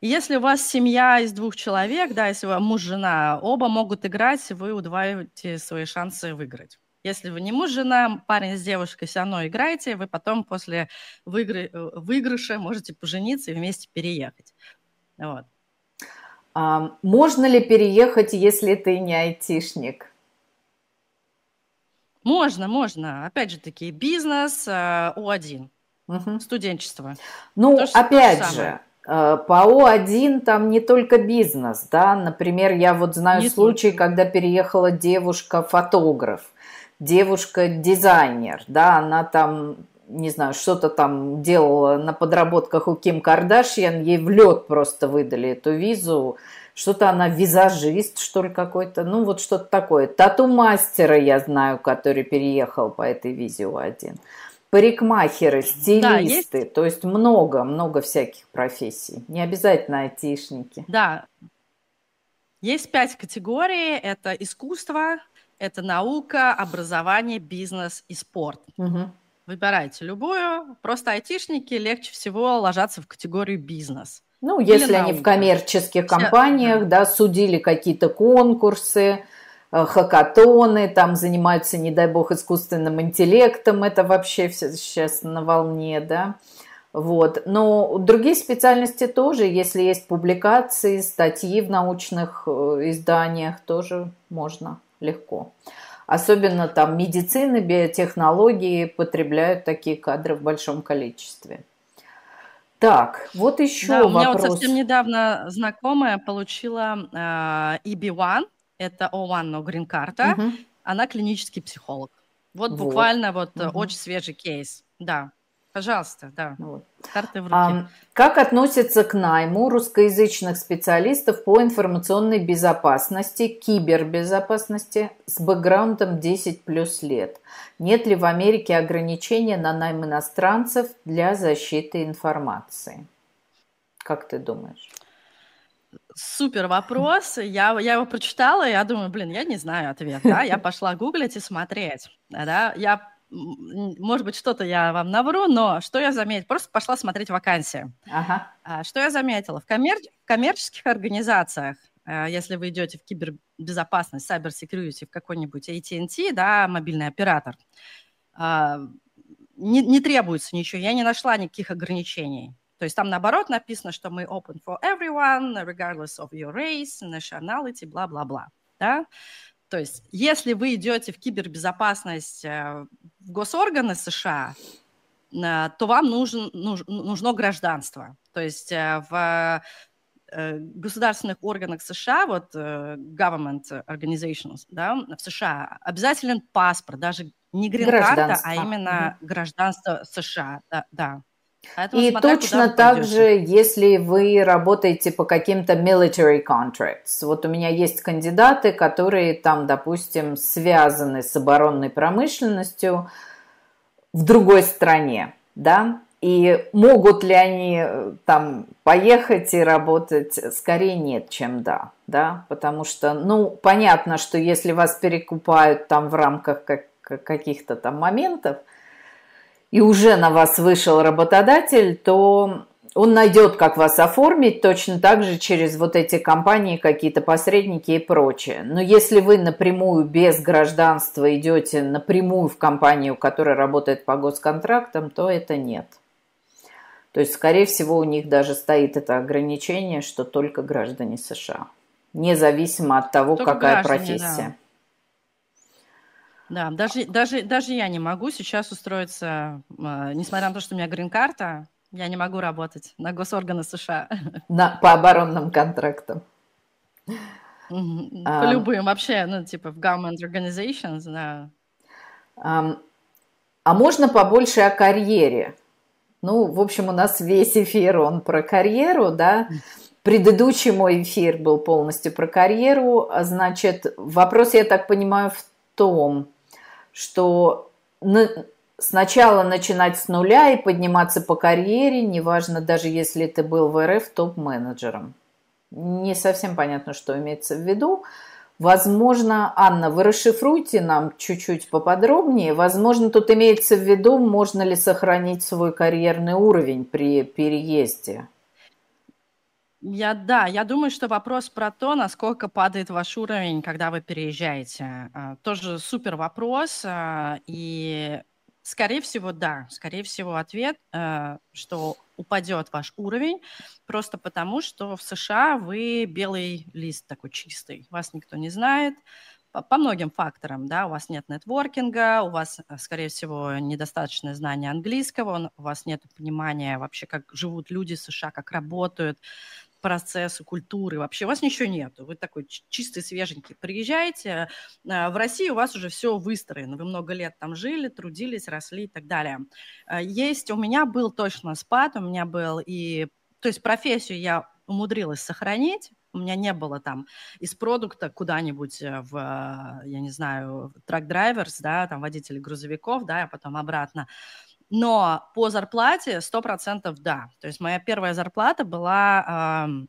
Если у вас семья из двух человек, да, если вы муж, жена, оба могут играть, вы удваиваете свои шансы выиграть. Если вы не муж, жена, парень с девушкой все равно играете, вы потом после выигры... выигрыша можете пожениться и вместе переехать. Вот. А, можно ли переехать, если ты не айтишник? Можно, можно. Опять же таки, бизнес э, О1, угу. студенчество. Ну, то, опять то же. Э, по О1 там не только бизнес, да. Например, я вот знаю не случай, когда переехала девушка-фотограф, девушка-дизайнер, да, она там не знаю, что-то там делала на подработках у Ким Кардашьян, ей в лед просто выдали эту визу. Что-то она визажист, что ли, какой-то. Ну, вот что-то такое. Тату-мастера я знаю, который переехал по этой визе у один. Парикмахеры, стилисты. Да, есть... То есть много, много всяких профессий. Не обязательно айтишники. Да. Есть пять категорий. Это искусство, это наука, образование, бизнес и спорт. Угу. Выбирайте любую. Просто айтишники легче всего ложатся в категорию бизнес. Ну, если Или они наука. в коммерческих компаниях, да, судили какие-то конкурсы, э, хакатоны, там занимаются, не дай бог, искусственным интеллектом, это вообще все сейчас на волне, да. Вот. Но другие специальности тоже, если есть публикации, статьи в научных э, изданиях, тоже можно легко. Особенно там медицины, биотехнологии потребляют такие кадры в большом количестве. Так, вот еще да, вопрос. У меня вот совсем недавно знакомая получила э, EB1, это O1, но грин-карта. Угу. Она клинический психолог. Вот, вот. буквально вот угу. очень свежий кейс. Да. Пожалуйста, да. Вот. Карты в руки. А, как относится к найму русскоязычных специалистов по информационной безопасности, кибербезопасности с бэкграундом 10 плюс лет? Нет ли в Америке ограничения на найм иностранцев для защиты информации? Как ты думаешь? Супер вопрос. Я, я его прочитала, и я думаю, блин, я не знаю ответ. Да? Я пошла гуглить и смотреть. Да? Я может быть, что-то я вам навру, но что я заметила? Просто пошла смотреть вакансии. Ага. А, что я заметила? В коммер... коммерческих организациях, э, если вы идете в кибербезопасность, cyber security в какой-нибудь AT&T, да, мобильный оператор, а, не, не требуется ничего. Я не нашла никаких ограничений. То есть там наоборот написано, что мы open for everyone, regardless of your race, nationality, бла-бла-бла. Да? То есть, если вы идете в кибербезопасность э, в госорганы США, э, то вам нужен, нужно гражданство. То есть э, в государственных органах США, вот government organizations, да, в США обязателен паспорт, даже не грин-карта, а именно угу. гражданство США, да, да. Поэтому и смотря, точно так же, если вы работаете по каким-то military contracts. Вот у меня есть кандидаты, которые там, допустим, связаны с оборонной промышленностью в другой стране, да, и могут ли они э, там поехать и работать? Скорее нет, чем да, да, потому что, ну, понятно, что если вас перекупают там в рамках как, каких-то там моментов – и уже на вас вышел работодатель, то он найдет, как вас оформить, точно так же через вот эти компании, какие-то посредники и прочее. Но если вы напрямую без гражданства идете напрямую в компанию, которая работает по госконтрактам, то это нет. То есть, скорее всего, у них даже стоит это ограничение, что только граждане США. Независимо от того, только какая профессия. Да. Да, даже, даже, даже я не могу сейчас устроиться, э, несмотря на то, что у меня грин-карта, я не могу работать на госорганы США. На, по оборонным контрактам. По а, любым вообще, ну, типа в government organizations, да. А, а можно побольше о карьере? Ну, в общем, у нас весь эфир, он про карьеру, да. Предыдущий мой эфир был полностью про карьеру. Значит, вопрос, я так понимаю, в том, что сначала начинать с нуля и подниматься по карьере, неважно, даже если ты был в РФ топ-менеджером. Не совсем понятно, что имеется в виду. Возможно, Анна, вы расшифруйте нам чуть-чуть поподробнее. Возможно, тут имеется в виду, можно ли сохранить свой карьерный уровень при переезде. Я, да, я думаю, что вопрос про то, насколько падает ваш уровень, когда вы переезжаете. А, тоже супер вопрос. А, и, скорее всего, да. Скорее всего, ответ, а, что упадет ваш уровень, просто потому что в США вы белый лист такой чистый, вас никто не знает, по многим факторам, да, у вас нет нетворкинга, у вас, э, скорее всего, недостаточное знание английского, у вас нет понимания вообще, как живут люди в США, как работают процессы, культуры, вообще у вас ничего нету, вы такой чистый, свеженький, приезжаете, э, в России у вас уже все выстроено, вы много лет там жили, трудились, росли и так далее. Э, есть, у меня был точно спад, у меня был и, то есть профессию я умудрилась сохранить, у меня не было там из продукта куда-нибудь э, в, э, я не знаю, трак-драйверс, да, там водители грузовиков, да, а потом обратно. Но по зарплате 100% да. То есть моя первая зарплата была, э,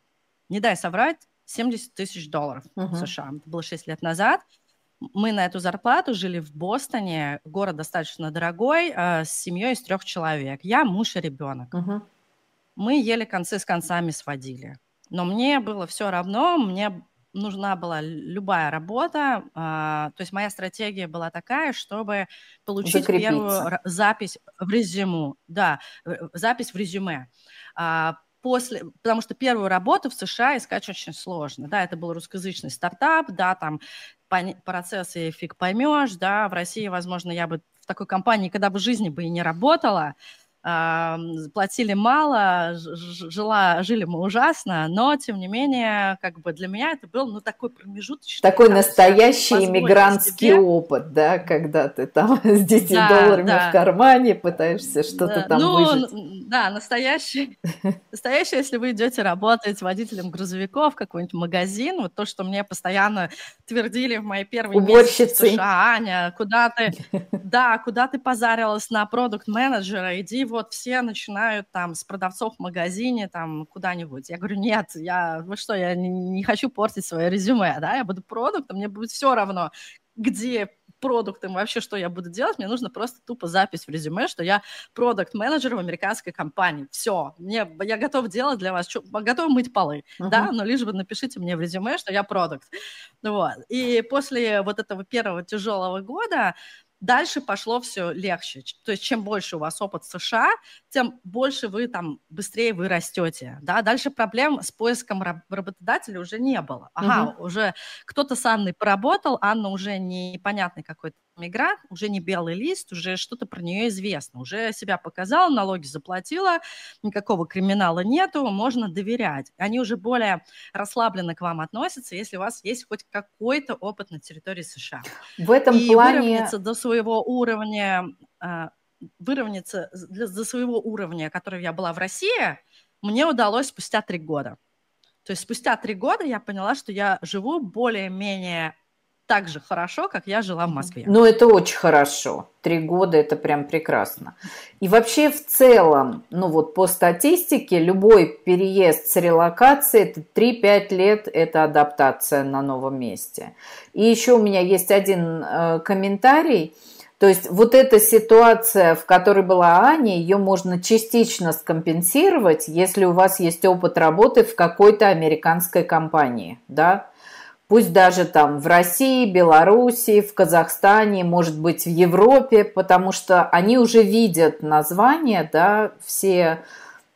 не дай соврать, 70 тысяч долларов uh-huh. в США. Это было 6 лет назад. Мы на эту зарплату жили в Бостоне, город достаточно дорогой, э, с семьей из трех человек. Я, муж и ребенок. Uh-huh. Мы еле концы с концами сводили. Но мне было все равно, мне нужна была любая работа. А, то есть моя стратегия была такая, чтобы получить Закрепиться. первую запись в резюме. Да, запись в резюме. А, после, потому что первую работу в США искать очень сложно. Да, это был русскоязычный стартап, да, там процессы фиг поймешь, да, в России, возможно, я бы в такой компании, когда бы в жизни бы и не работала, платили мало, жила, жили мы ужасно, но, тем не менее, как бы для меня это был, ну, такой промежуточный... Такой настоящий иммигрантский себе. опыт, да, когда ты там с 10 да, долларами да. в кармане пытаешься что-то да. там ну, выжить. Да, настоящий, настоящий, если вы идете работать водителем грузовиков, какой-нибудь магазин, вот то, что мне постоянно твердили в мои первые месяцы в США, Аня, куда ты, да, куда ты позарилась на продукт-менеджера, иди вот вот все начинают там с продавцов в магазине там куда-нибудь. Я говорю, нет, я, вы что, я не, не хочу портить свое резюме, да, я буду продуктом, мне будет все равно, где продуктом, вообще, что я буду делать, мне нужно просто тупо запись в резюме, что я продукт-менеджер в американской компании. Все, мне, я готов делать для вас, готов мыть полы, uh-huh. да, но лишь бы напишите мне в резюме, что я продукт. Вот. И после вот этого первого тяжелого года Дальше пошло все легче. То есть чем больше у вас опыт в США, тем больше вы там, быстрее вы растете. Да? Дальше проблем с поиском работодателя уже не было. Ага, угу. уже кто-то с Анной поработал, Анна уже непонятный какой-то мигрант, уже не белый лист, уже что-то про нее известно, уже себя показала, налоги заплатила, никакого криминала нету, можно доверять. Они уже более расслабленно к вам относятся, если у вас есть хоть какой-то опыт на территории США. В этом И плане... выровняться до своего уровня, а, выровняться до своего уровня, который я была в России, мне удалось спустя три года. То есть спустя три года я поняла, что я живу более-менее так же хорошо, как я жила в Москве. Ну, это очень хорошо. Три года – это прям прекрасно. И вообще в целом, ну вот по статистике, любой переезд с релокацией – это 3-5 лет – это адаптация на новом месте. И еще у меня есть один э, комментарий. То есть вот эта ситуация, в которой была Аня, ее можно частично скомпенсировать, если у вас есть опыт работы в какой-то американской компании, да, пусть даже там в России, Беларуси, в Казахстане, может быть, в Европе, потому что они уже видят названия, да, все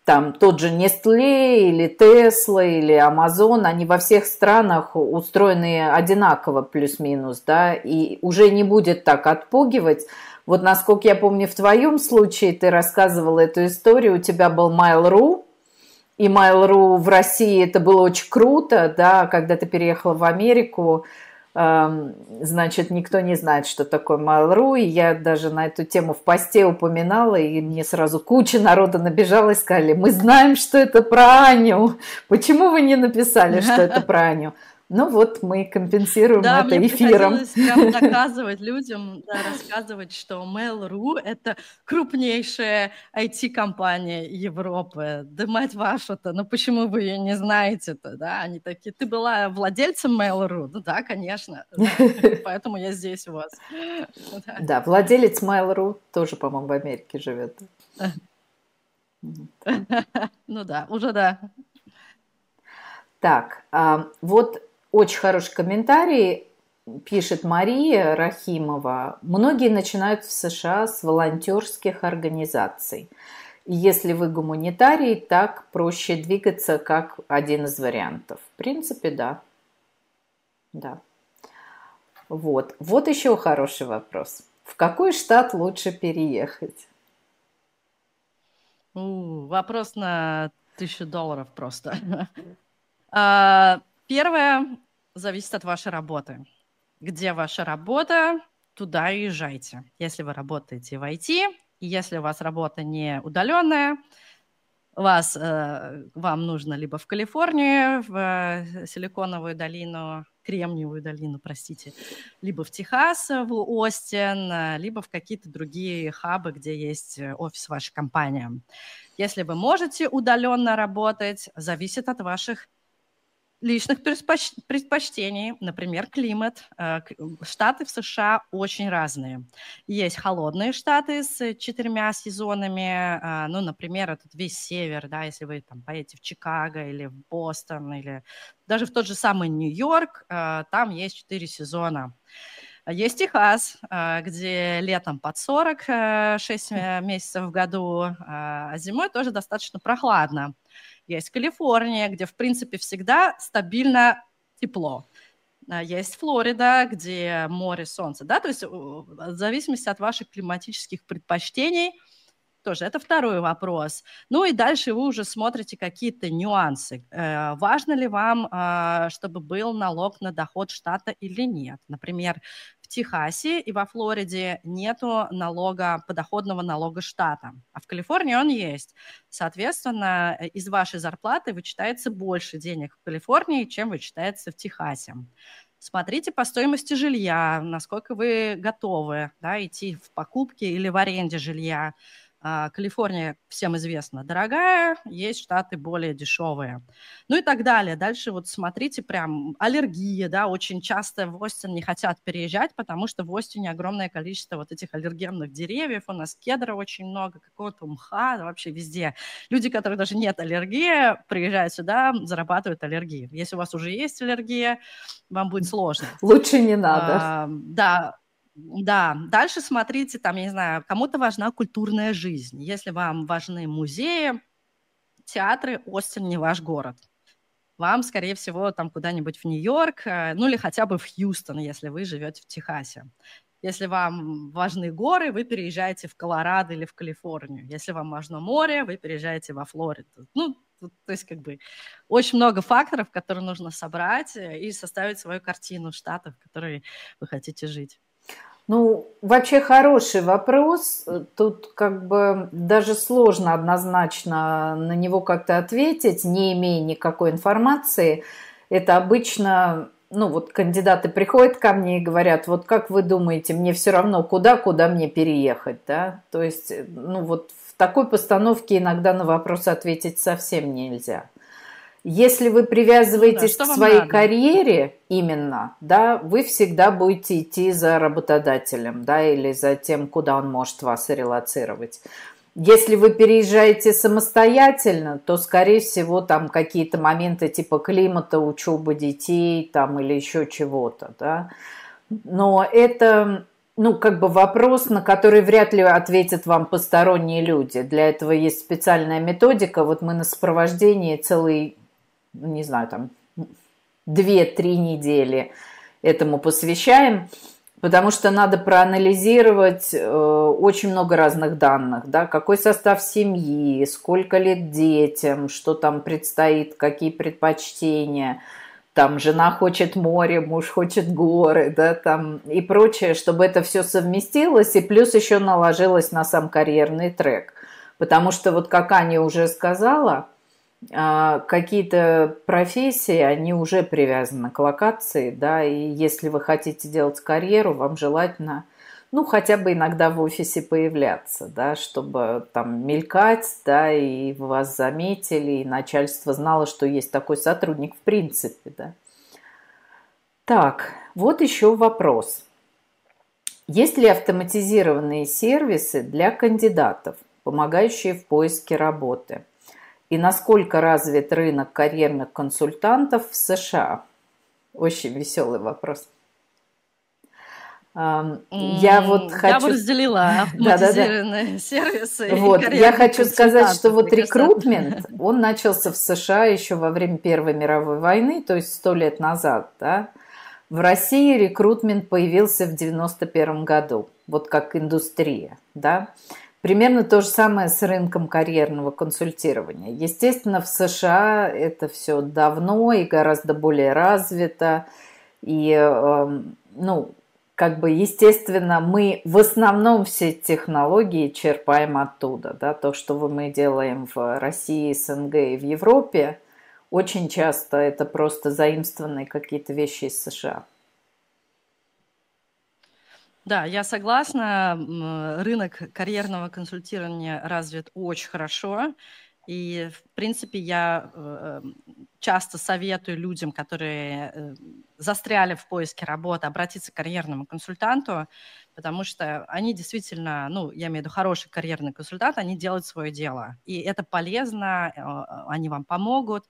там тот же Nestle или Tesla или Amazon, они во всех странах устроены одинаково плюс-минус, да, и уже не будет так отпугивать. Вот насколько я помню, в твоем случае ты рассказывала эту историю, у тебя был Mail.ru, и Mail.ru в России это было очень круто, да, когда ты переехала в Америку, эм, значит, никто не знает, что такое Mail.ru, и я даже на эту тему в посте упоминала, и мне сразу куча народа набежала и сказали, мы знаем, что это про Аню, почему вы не написали, что это про Аню? Ну вот мы компенсируем да, это мне эфиром. прям доказывать людям, да, рассказывать, что Mail.ru – это крупнейшая IT-компания Европы. Да мать вашу-то, ну почему вы ее не знаете-то, да? Они такие, ты была владельцем Mail.ru? Ну да, конечно, поэтому я здесь у вас. Да, владелец Mail.ru тоже, по-моему, в Америке живет. Ну да, уже да. Так, а, вот очень хороший комментарий пишет Мария Рахимова. Многие начинают в США с волонтерских организаций. Если вы гуманитарий, так проще двигаться как один из вариантов. В принципе, да. Да. Вот. Вот еще хороший вопрос. В какой штат лучше переехать? У, вопрос на тысячу долларов просто. А, первое зависит от вашей работы. Где ваша работа, туда и езжайте. Если вы работаете в IT, и если у вас работа не удаленная, вас, э, вам нужно либо в Калифорнию, в э, Силиконовую долину, Кремниевую долину, простите, либо в Техас, в Остин, э, либо в какие-то другие хабы, где есть э, офис вашей компании. Если вы можете удаленно работать, зависит от ваших личных предпочтений, например, климат. Э, штаты в США очень разные. Есть холодные штаты с четырьмя сезонами, а, ну, например, этот весь север, да, если вы там поедете в Чикаго или в Бостон, или даже в тот же самый Нью-Йорк, э, там есть четыре сезона. Есть Техас, э, где летом под 40, 6 месяцев в году, а зимой тоже достаточно прохладно. Есть Калифорния, где, в принципе, всегда стабильно тепло. А, есть Флорида, где море, солнце, да, то есть в зависимости от ваших климатических предпочтений – тоже это второй вопрос. Ну и дальше вы уже смотрите какие-то нюансы. Э, важно ли вам, э, чтобы был налог на доход штата или нет? Например, Техасе и во Флориде нету налога, подоходного налога штата, а в Калифорнии он есть. Соответственно, э, из вашей зарплаты вычитается больше денег в Калифорнии, чем вычитается в Техасе. Смотрите по стоимости жилья, насколько вы готовы да, идти в покупке или в аренде жилья. А, Калифорния, всем известно, дорогая, есть штаты более дешевые. Ну и так далее. Дальше вот смотрите, прям аллергия, да, очень часто в Остин не хотят переезжать, потому что в Остине огромное количество вот этих аллергенных деревьев, у нас кедра очень много, какого-то мха, вообще везде. Люди, которые даже нет аллергии, приезжают сюда, зарабатывают аллергии. Если у вас уже есть аллергия, вам будет сложно. Лучше не надо. А, да, да, дальше смотрите, там, я не знаю, кому-то важна культурная жизнь. Если вам важны музеи, театры, Остин не ваш город. Вам, скорее всего, там куда-нибудь в Нью-Йорк, э, ну или хотя бы в Хьюстон, если вы живете в Техасе. Если вам важны горы, вы переезжаете в Колорадо или в Калифорнию. Если вам важно море, вы переезжаете во Флориду. Ну, то есть как бы очень много факторов, которые нужно собрать э, и составить свою картину штатов, в которой вы хотите жить. Ну, вообще хороший вопрос. Тут как бы даже сложно однозначно на него как-то ответить, не имея никакой информации. Это обычно, ну вот кандидаты приходят ко мне и говорят, вот как вы думаете, мне все равно куда, куда мне переехать, да? То есть, ну вот в такой постановке иногда на вопрос ответить совсем нельзя. Если вы привязываетесь да, к своей надо? карьере именно, да, вы всегда будете идти за работодателем, да, или за тем, куда он может вас релацировать. Если вы переезжаете самостоятельно, то, скорее всего, там какие-то моменты типа климата, учебы детей там или еще чего-то, да. Но это, ну, как бы вопрос, на который вряд ли ответят вам посторонние люди. Для этого есть специальная методика. Вот мы на сопровождении целый ну, не знаю, там 2-3 недели этому посвящаем, потому что надо проанализировать э, очень много разных данных, да, какой состав семьи, сколько лет детям, что там предстоит, какие предпочтения, там жена хочет море, муж хочет горы, да, там и прочее, чтобы это все совместилось и плюс еще наложилось на сам карьерный трек. Потому что вот как Аня уже сказала – какие-то профессии, они уже привязаны к локации, да, и если вы хотите делать карьеру, вам желательно, ну, хотя бы иногда в офисе появляться, да, чтобы там мелькать, да, и вас заметили, и начальство знало, что есть такой сотрудник в принципе, да. Так, вот еще вопрос. Есть ли автоматизированные сервисы для кандидатов, помогающие в поиске работы – и насколько развит рынок карьерных консультантов в США? Очень веселый вопрос. Я вот хочу... Я бы разделила автоматизированные сервисы. Вот, я хочу сказать, что вот рекрутмент, он начался в США еще во время Первой мировой войны, то есть сто лет назад, да. В России рекрутмент появился в 91 году, вот как индустрия, да. Примерно то же самое с рынком карьерного консультирования. Естественно, в США это все давно и гораздо более развито. И, эм, ну, как бы, естественно, мы в основном все технологии черпаем оттуда. Да? То, что мы делаем в России, СНГ и в Европе, очень часто это просто заимствованные какие-то вещи из США. Да, я согласна. Рынок карьерного консультирования развит очень хорошо. И, в принципе, я э, часто советую людям, которые э, застряли в поиске работы, обратиться к карьерному консультанту, потому что они действительно, ну, я имею в виду хороший карьерный консультант, они делают свое дело. И это полезно, э, они вам помогут.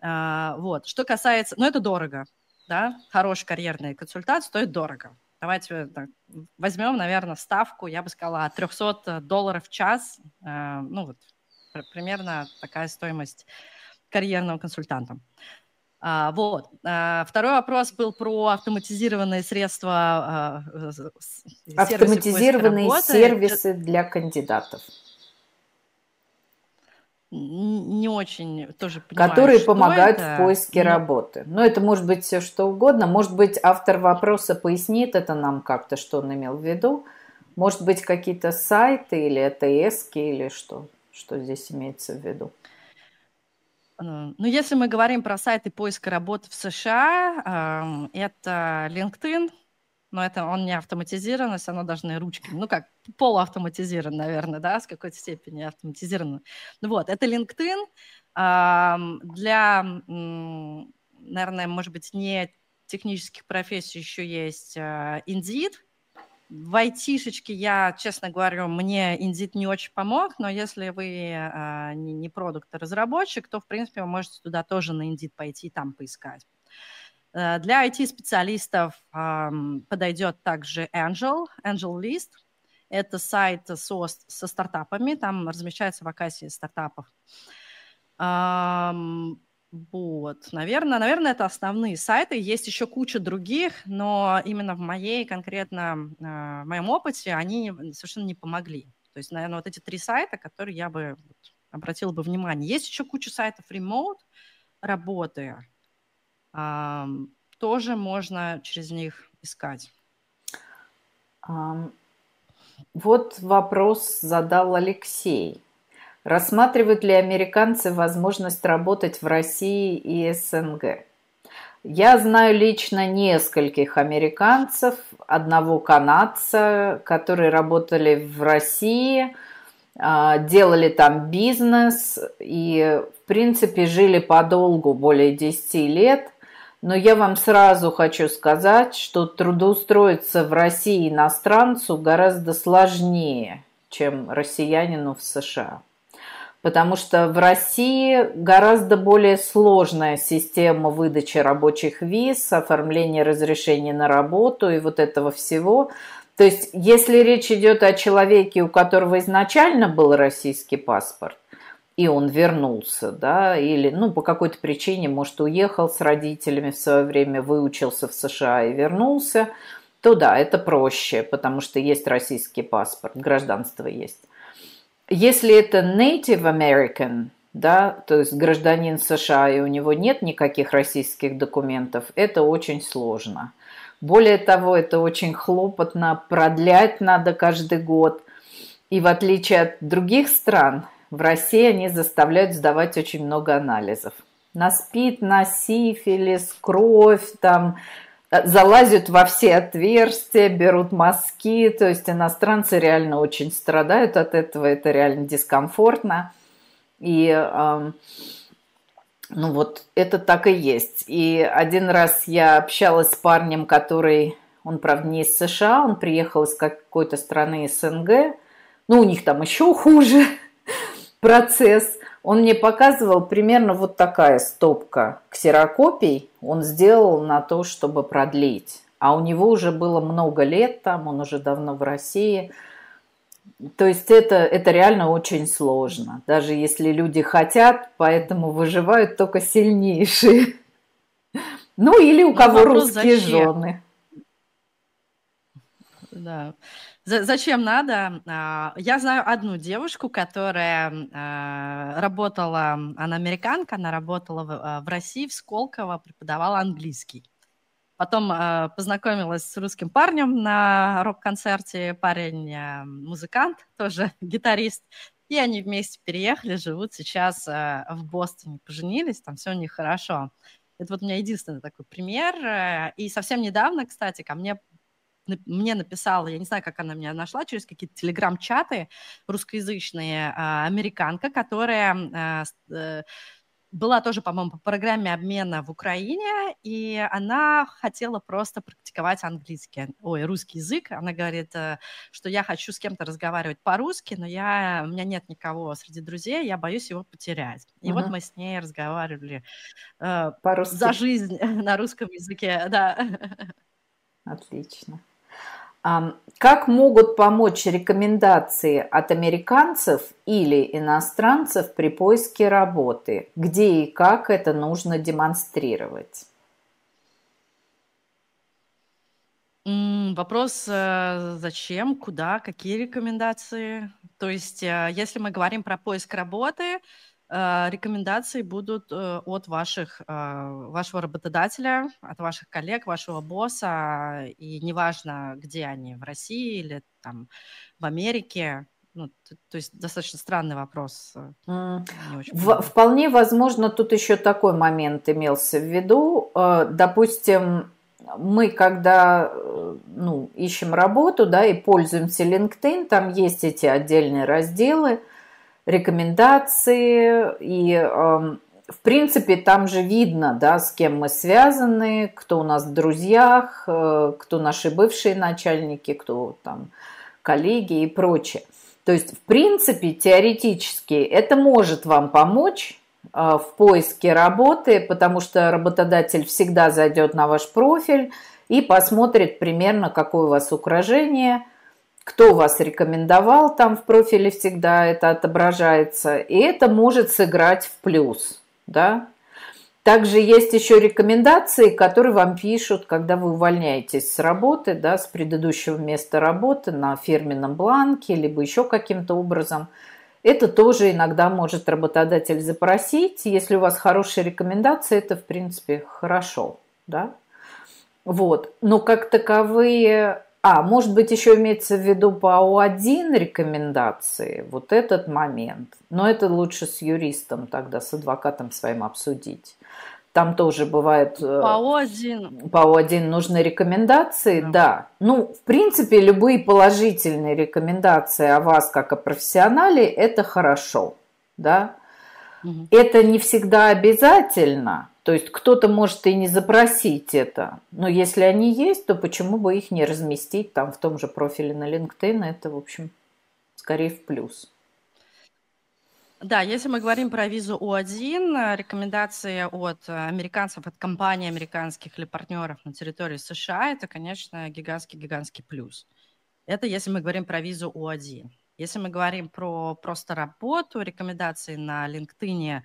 Вот. Что касается... Ну, это дорого, да? Хороший карьерный консультант стоит дорого. Давайте так, возьмем, наверное, ставку, я бы сказала, от 300 долларов в час, ну, вот, примерно такая стоимость карьерного консультанта. А, вот. А, второй вопрос был про автоматизированные средства. А, автоматизированные сервисы, сервисы для кандидатов. Не очень тоже понимаю, Которые помогают это. в поиске Но... работы. Но это может быть все что угодно. Может быть, автор вопроса пояснит это нам как-то, что он имел в виду. Может быть, какие-то сайты или это эски или что? Что здесь имеется в виду? Ну, если мы говорим про сайты поиска работы в США, это LinkedIn, но это он не автоматизирован, все равно должны ручки, ну как, полуавтоматизирован, наверное, да, с какой-то степени автоматизирован. Ну вот, это LinkedIn для, наверное, может быть, не технических профессий еще есть а, Indeed, в айтишечке я, честно говорю, мне Indeed не очень помог, но если вы а, не, не продукт-разработчик, то, в принципе, вы можете туда тоже на Indeed пойти и там поискать. А, для IT-специалистов подойдет также Angel, Angel List. Это сайт со, со стартапами, там размещаются вакансии стартапов. Вот, наверное, наверное, это основные сайты. Есть еще куча других, но именно в моей конкретно, э, в моем опыте они совершенно не помогли. То есть, наверное, вот эти три сайта, которые я бы обратила бы внимание. Есть еще куча сайтов remote работы. Тоже можно через них искать. Вот вопрос задал Алексей. Рассматривают ли американцы возможность работать в России и СНГ? Я знаю лично нескольких американцев, одного канадца, которые работали в России, а, делали там бизнес и, в принципе, жили подолгу, более 10 лет. Но я вам сразу хочу сказать, что трудоустроиться в России иностранцу гораздо сложнее, чем россиянину в США потому что в России гораздо более сложная система выдачи рабочих виз, оформления разрешений на работу и вот этого всего. То есть, если речь идет о человеке, у которого изначально был российский паспорт, и он вернулся, да, или, ну, по какой-то причине, может, уехал с родителями в свое время, выучился в США и вернулся, то да, это проще, потому что есть российский паспорт, гражданство есть. Если это Native American, да, то есть гражданин США, и у него нет никаких российских документов, это очень сложно. Более того, это очень хлопотно, продлять надо каждый год. И в отличие от других стран, в России они заставляют сдавать очень много анализов. На СПИД, на сифилис, кровь, там, Э, залазят во все отверстия, берут мазки, то есть иностранцы реально очень страдают от этого, это реально дискомфортно. И ну вот это так и есть. И один раз я общалась с парнем, который, он правда не из США, он приехал из какой-то страны СНГ, ну у них там еще хуже процесс. Он мне показывал примерно вот такая стопка ксерокопий. Он сделал на то, чтобы продлить а у него уже было много лет там, он уже давно в России. То есть это, это реально очень сложно, даже если люди хотят, поэтому выживают только сильнейшие. Ну или у кого русские жены. Да. Зачем надо? А, я знаю одну девушку, которая а, работала, она американка, она работала в а, России, в Сколково, преподавала английский. Потом познакомилась с русским парнем на рок-концерте. Парень музыкант, тоже гитарист. И они вместе переехали, живут сейчас в Бостоне, поженились, там все у них хорошо. Это вот у меня единственный такой пример. И совсем недавно, кстати, ко мне мне написала, я не знаю, как она меня нашла, через какие-то телеграм-чаты русскоязычные, а, американка, которая а, э, была тоже, по-моему, по программе обмена в Украине, и она хотела просто практиковать английский, ой, русский язык. Она говорит, э, что я хочу с кем-то разговаривать по-русски, но я, у меня нет никого среди друзей, я боюсь его потерять. И угу. вот мы с ней разговаривали э, за жизнь на русском языке, да. Отлично. Как могут помочь рекомендации от американцев или иностранцев при поиске работы? Где и как это нужно демонстрировать? Вопрос, э, зачем, куда, какие рекомендации? То есть, э, если мы говорим про поиск работы, рекомендации будут э, от ваших, э, вашего работодателя, от ваших коллег, вашего босса, и неважно, где они, в России или там в Америке, ну, то, то есть достаточно странный вопрос. В, вполне возможно, тут еще такой момент имелся в виду. Допустим, мы когда ну, ищем работу, да, и пользуемся LinkedIn, там есть эти отдельные разделы – рекомендации и эм, в принципе, там же видно, да, с кем мы связаны, кто у нас в друзьях, э, кто наши бывшие начальники, кто там коллеги и прочее. То есть, в принципе, теоретически это может вам помочь э, в поиске работы, потому что работодатель всегда зайдет на ваш профиль и посмотрит примерно, какое у вас украшение – кто вас рекомендовал, там в профиле всегда это отображается, и это может сыграть в плюс, да. Также есть еще рекомендации, которые вам пишут, когда вы увольняетесь с работы, да, с предыдущего места работы на фирменном бланке, либо еще каким-то образом. Это тоже иногда может работодатель запросить. Если у вас хорошие рекомендации, это, в принципе, хорошо, да. Вот. Но как таковые а, может быть, еще имеется в виду по О1 рекомендации, вот этот момент. Но это лучше с юристом тогда, с адвокатом своим обсудить. Там тоже бывает... Э, по О1. По О1 нужны рекомендации, да. да. Ну, в принципе, любые положительные рекомендации о вас как о профессионале – это хорошо, да. Угу. Это не всегда обязательно, то есть кто-то может и не запросить это, но если они есть, то почему бы их не разместить там в том же профиле на LinkedIn? Это, в общем, скорее в плюс. Да, если мы говорим про визу О1, рекомендации от американцев, от компаний американских или партнеров на территории США, это, конечно, гигантский-гигантский плюс. Это если мы говорим про визу О1. Если мы говорим про просто работу, рекомендации на LinkedIn,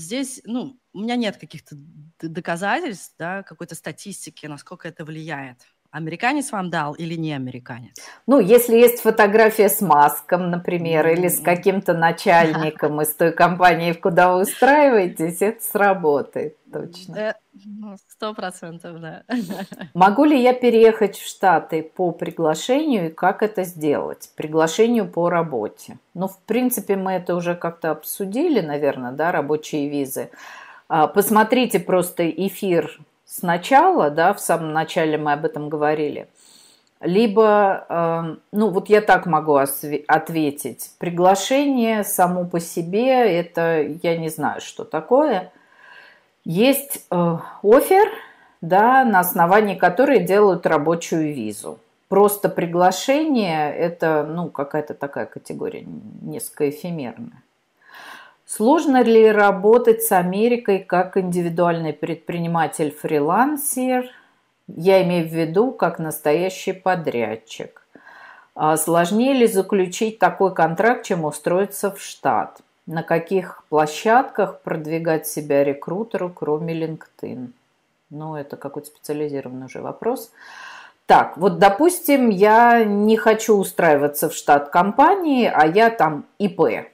Здесь, ну, у меня нет каких-то доказательств, да, какой-то статистики, насколько это влияет. Американец вам дал или не американец? Ну, если есть фотография с Маском, например, mm-hmm. или с каким-то начальником из той компании, куда вы устраиваетесь, это сработает точно. Ну, сто процентов, да. Могу ли я переехать в Штаты по приглашению и как это сделать? Приглашению по работе. Ну, в принципе, мы это уже как-то обсудили, наверное, да, рабочие визы. А, посмотрите просто эфир сначала, да, в самом начале мы об этом говорили, либо, э, ну вот я так могу ответить, приглашение само по себе, это я не знаю, что такое. Есть э, офер, да, на основании которой делают рабочую визу. Просто приглашение – это ну, какая-то такая категория, несколько эфемерная. Сложно ли работать с Америкой как индивидуальный предприниматель-фрилансер? Я имею в виду как настоящий подрядчик. А сложнее ли заключить такой контракт, чем устроиться в штат? На каких площадках продвигать себя рекрутеру, кроме LinkedIn? Ну, это какой-то специализированный уже вопрос. Так, вот, допустим, я не хочу устраиваться в штат компании, а я там ИП.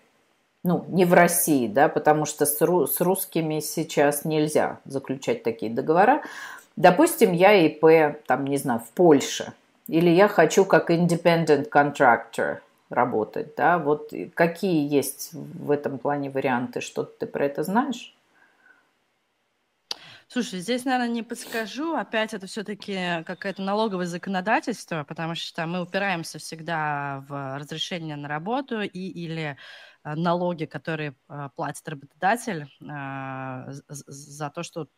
Ну, не в России, да, потому что с, ру- с русскими сейчас нельзя заключать такие договора. Допустим, я ИП, там, не знаю, в Польше. Или я хочу как independent contractor работать, да. Вот какие есть в этом плане варианты? Что-то ты про это знаешь? Слушай, здесь, наверное, не подскажу. Опять это все-таки какое-то налоговое законодательство, потому что мы упираемся всегда в разрешение на работу и или налоги, которые э, платит работодатель э, за то, что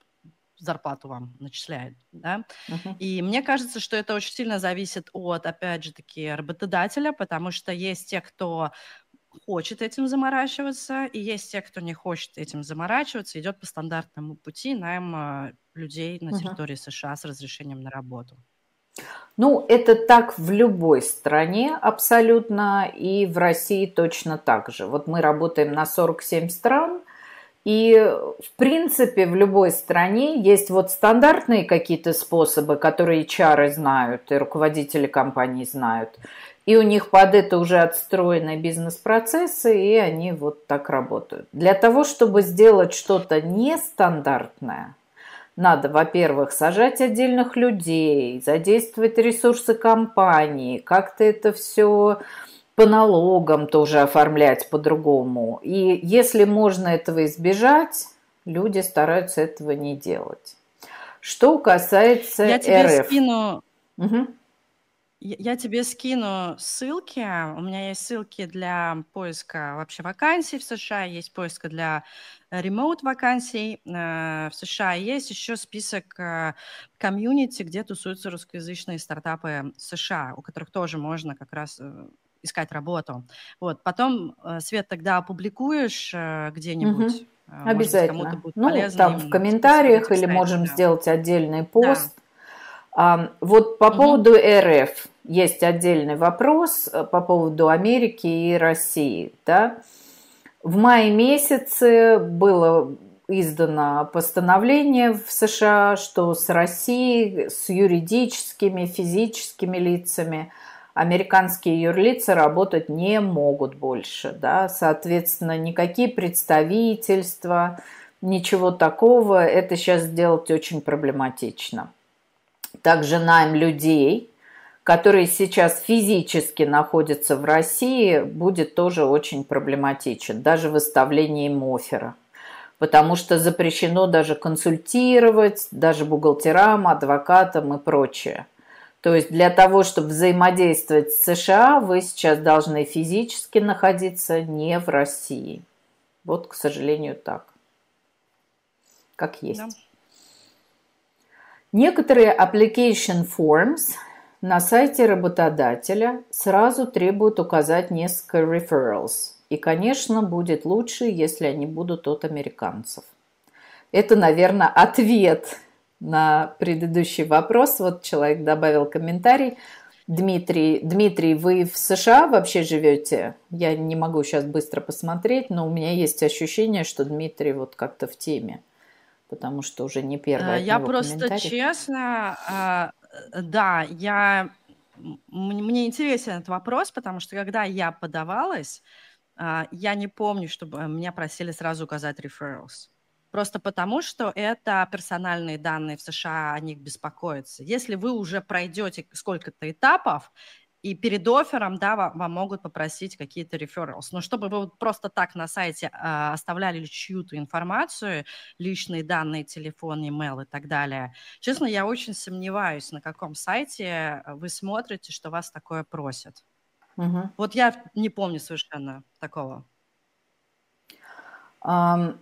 зарплату вам начисляет, да. Uh-huh. И мне кажется, что это очень сильно зависит от, опять же таки, работодателя, потому что есть те, кто хочет этим заморачиваться, и есть те, кто не хочет этим заморачиваться, идет по стандартному пути найма людей на территории uh-huh. США с разрешением на работу. Ну, это так в любой стране абсолютно, и в России точно так же. Вот мы работаем на 47 стран, и, в принципе, в любой стране есть вот стандартные какие-то способы, которые HR знают и руководители компаний знают. И у них под это уже отстроены бизнес-процессы, и они вот так работают. Для того, чтобы сделать что-то нестандартное, надо, во-первых, сажать отдельных людей, задействовать ресурсы компании, как-то это все по налогам тоже оформлять по-другому. И если можно этого избежать, люди стараются этого не делать. Что касается Я тебе РФ. скину... Угу. Я тебе скину ссылки. У меня есть ссылки для поиска вообще вакансий в США, есть поиска для ремоут вакансий э, в США. Есть еще список э, комьюнити, где тусуются русскоязычные стартапы США, у которых тоже можно как раз э, искать работу. Вот. Потом, Свет, тогда опубликуешь где-нибудь. Угу. Обязательно. Быть, ну, там в комментариях или можем да. сделать отдельный пост. Да вот по поводу РФ есть отдельный вопрос э, по поводу Америки и России. Да? В мае месяце было издано постановление в США, что с Россией, с юридическими, физическими лицами американские юрлицы работать не могут больше. Да? Соответственно, никакие представительства, ничего такого, это сейчас сделать очень проблематично также найм людей, которые сейчас физически находятся в России, будет тоже очень проблематичен, даже выставлением оффера. Потому что запрещено даже консультировать, даже бухгалтерам, адвокатам и прочее. То есть для того, чтобы взаимодействовать с США, вы сейчас должны физически находиться не в России. Вот, к сожалению, так. Как есть. Да. Некоторые application forms на сайте работодателя сразу требуют указать несколько referrals. И, конечно, будет лучше, если они будут от американцев. Это, наверное, ответ на предыдущий вопрос. Вот человек добавил комментарий. Дмитрий, Дмитрий, вы в США вообще живете? Я не могу сейчас быстро посмотреть, но у меня есть ощущение, что Дмитрий вот как-то в теме потому что уже не первый. Я просто честно, а, э, да, я мне интересен этот вопрос, потому что когда я подавалась, а, я не помню, чтобы меня просили сразу указать referrals. Просто потому, что это персональные данные в США, о них беспокоятся. Если вы уже пройдете сколько-то этапов, и перед оффером, да, вам, вам могут попросить какие-то referrals. Но чтобы вы вот просто так на сайте э, оставляли чью-то информацию, личные данные, телефон, email и так далее, честно, я очень сомневаюсь, на каком сайте вы смотрите, что вас такое просят. Угу. Вот я не помню совершенно такого. Um,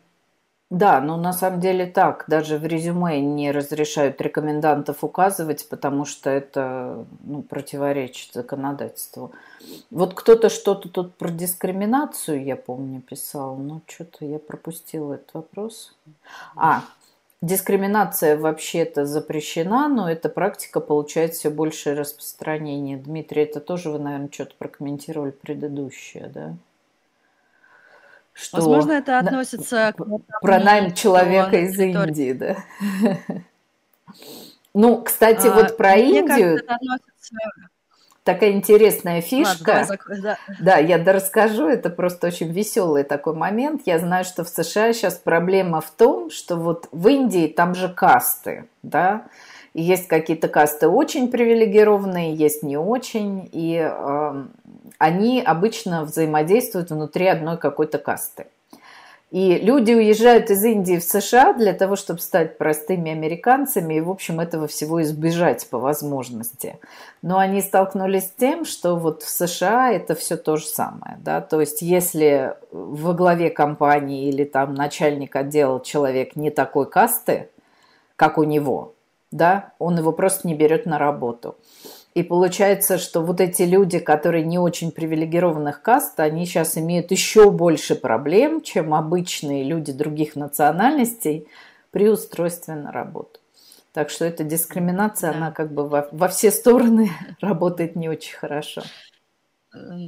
да, ну на самом деле так. Даже в резюме не разрешают рекомендантов указывать, потому что это ну, противоречит законодательству. Вот кто-то что-то тут про дискриминацию, я помню, писал, но что-то я пропустила этот вопрос. А, Дискриминация вообще-то запрещена, но эта практика получает все большее распространение. Дмитрий, это тоже вы, наверное, что-то прокомментировали предыдущее, да? Что Возможно, это относится к... Про найм человека из. Индии, да? Ну, кстати, а, вот про Индию... Такая интересная фишка. Ладно, да. да, я расскажу, это просто очень веселый такой момент. Я знаю, что в США сейчас проблема в том, что вот в Индии там же касты, да, есть какие-то касты очень привилегированные, есть не очень, и э, они обычно взаимодействуют внутри одной какой-то касты. И люди уезжают из Индии в США для того, чтобы стать простыми американцами и, в общем, этого всего избежать по возможности. Но они столкнулись с тем, что вот в США это все то же самое. Да? То есть если во главе компании или там начальник отдела человек не такой касты, как у него, да, он его просто не берет на работу. И получается, что вот эти люди, которые не очень привилегированных каст, они сейчас имеют еще больше проблем, чем обычные люди других национальностей при устройстве на работу. Так что эта дискриминация, да. она как бы во, во все стороны работает не очень хорошо.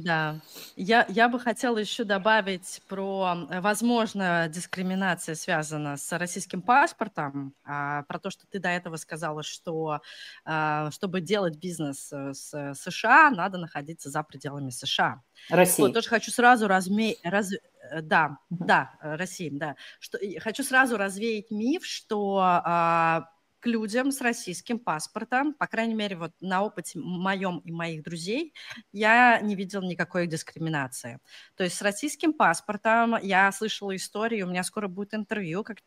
Да, я, я бы хотела еще добавить про, э, возможно, дискриминация связана с российским паспортом, а, про то, что ты до этого сказала, что а, чтобы делать бизнес э, с США, надо находиться за пределами США. России. Вот, тоже хочу сразу разме... раз... Э, да, да, России, да. Что... Хочу сразу развеять миф, что а, к людям с российским паспортом, по крайней мере, вот на опыте моем и моих друзей, я не видел никакой дискриминации. То есть с российским паспортом я слышала историю, у меня скоро будет интервью, как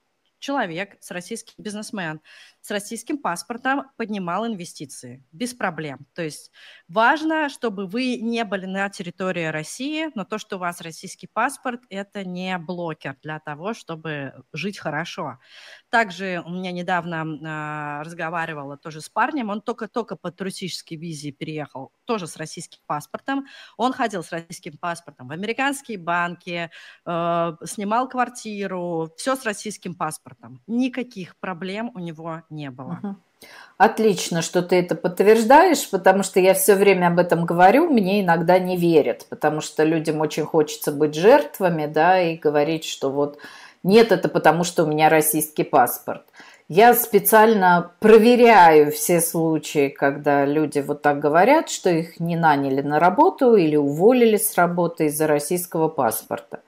человек, с российским бизнесмен, с российским паспортом поднимал инвестиции без проблем. То есть важно, чтобы вы не были на территории России, но то, что у вас российский паспорт, это не блокер для того, чтобы жить хорошо. Также у меня недавно э, разговаривала тоже с парнем, он только-только по туристической визе переехал, тоже с российским паспортом. Он ходил с российским паспортом в американские банки, э, снимал квартиру, все с российским паспортом паспортом. Никаких проблем у него не было. Отлично, что ты это подтверждаешь, потому что я все время об этом говорю, мне иногда не верят, потому что людям очень хочется быть жертвами, да, и говорить, что вот нет, это потому что у меня российский паспорт. Я специально проверяю все случаи, когда люди вот так говорят, что их не наняли на работу или уволили с работы из-за российского паспорта.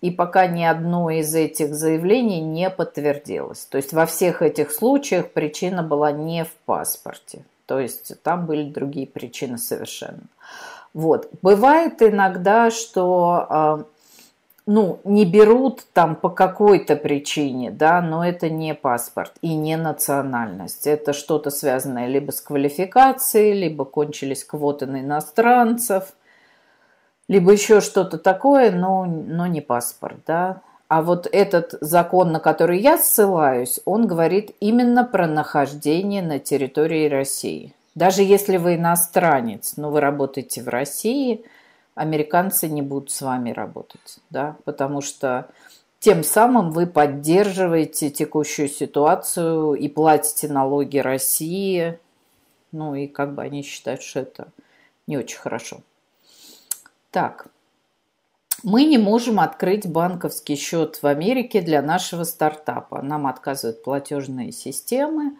И пока ни одно из этих заявлений не подтвердилось. То есть во всех этих случаях причина была не в паспорте. То есть там были другие причины совершенно. Вот. Бывает иногда, что а, ну, не берут там по какой-то причине, да, но это не паспорт и не национальность. Это что-то связанное либо с квалификацией, либо кончились квоты на иностранцев, либо еще что-то такое, но, но не паспорт, да. А вот этот закон, на который я ссылаюсь, он говорит именно про нахождение на территории России. Даже если вы иностранец, но вы работаете в России, американцы не будут с вами работать, да, потому что тем самым вы поддерживаете текущую ситуацию и платите налоги России, ну и как бы они считают, что это не очень хорошо. Так, мы не можем открыть банковский счет в Америке для нашего стартапа. Нам отказывают платежные системы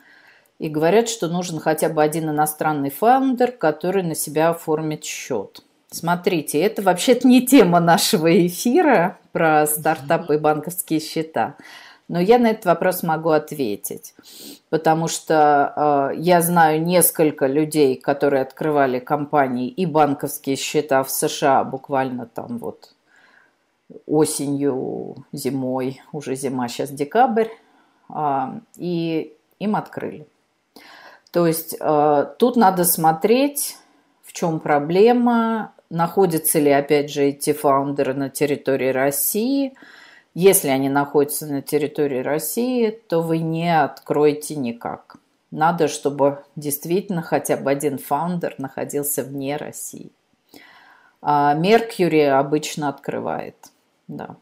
и говорят, что нужен хотя бы один иностранный фаундер, который на себя оформит счет. Смотрите, это вообще-то не тема нашего эфира про стартапы и банковские счета. Но я на этот вопрос могу ответить, потому что э, я знаю несколько людей, которые открывали компании и банковские счета в США буквально там вот осенью, зимой, уже зима, сейчас декабрь, э, и им открыли. То есть э, тут надо смотреть, в чем проблема, находятся ли, опять же, эти фаундеры на территории России – если они находятся на территории России, то вы не откроете никак. Надо, чтобы действительно хотя бы один фаундер находился вне России. А Меркьюри обычно открывает, да.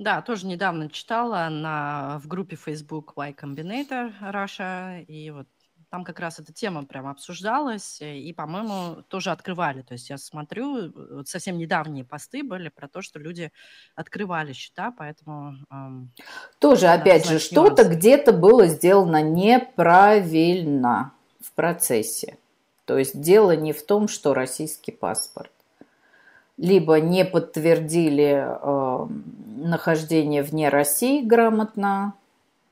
Да, тоже недавно читала на, в группе Facebook Y Combinator Russia, и вот там как раз эта тема прям обсуждалась, и, по-моему, тоже открывали. То есть я смотрю, вот совсем недавние посты были про то, что люди открывали счета, поэтому... Эм, тоже, опять же, что-то где-то было сделано неправильно в процессе. То есть дело не в том, что российский паспорт. Либо не подтвердили э, нахождение вне России грамотно,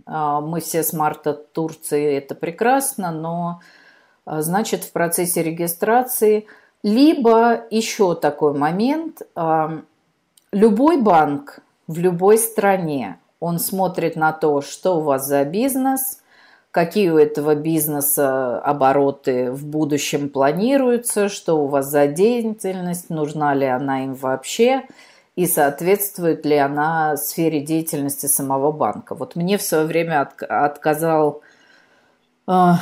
мы все с марта Турции, это прекрасно, но а, значит в процессе регистрации либо еще такой момент, а, любой банк в любой стране, он смотрит на то, что у вас за бизнес, какие у этого бизнеса обороты в будущем планируются, что у вас за деятельность, нужна ли она им вообще – и соответствует ли она сфере деятельности самого банка. Вот мне в свое время от, отказал, э,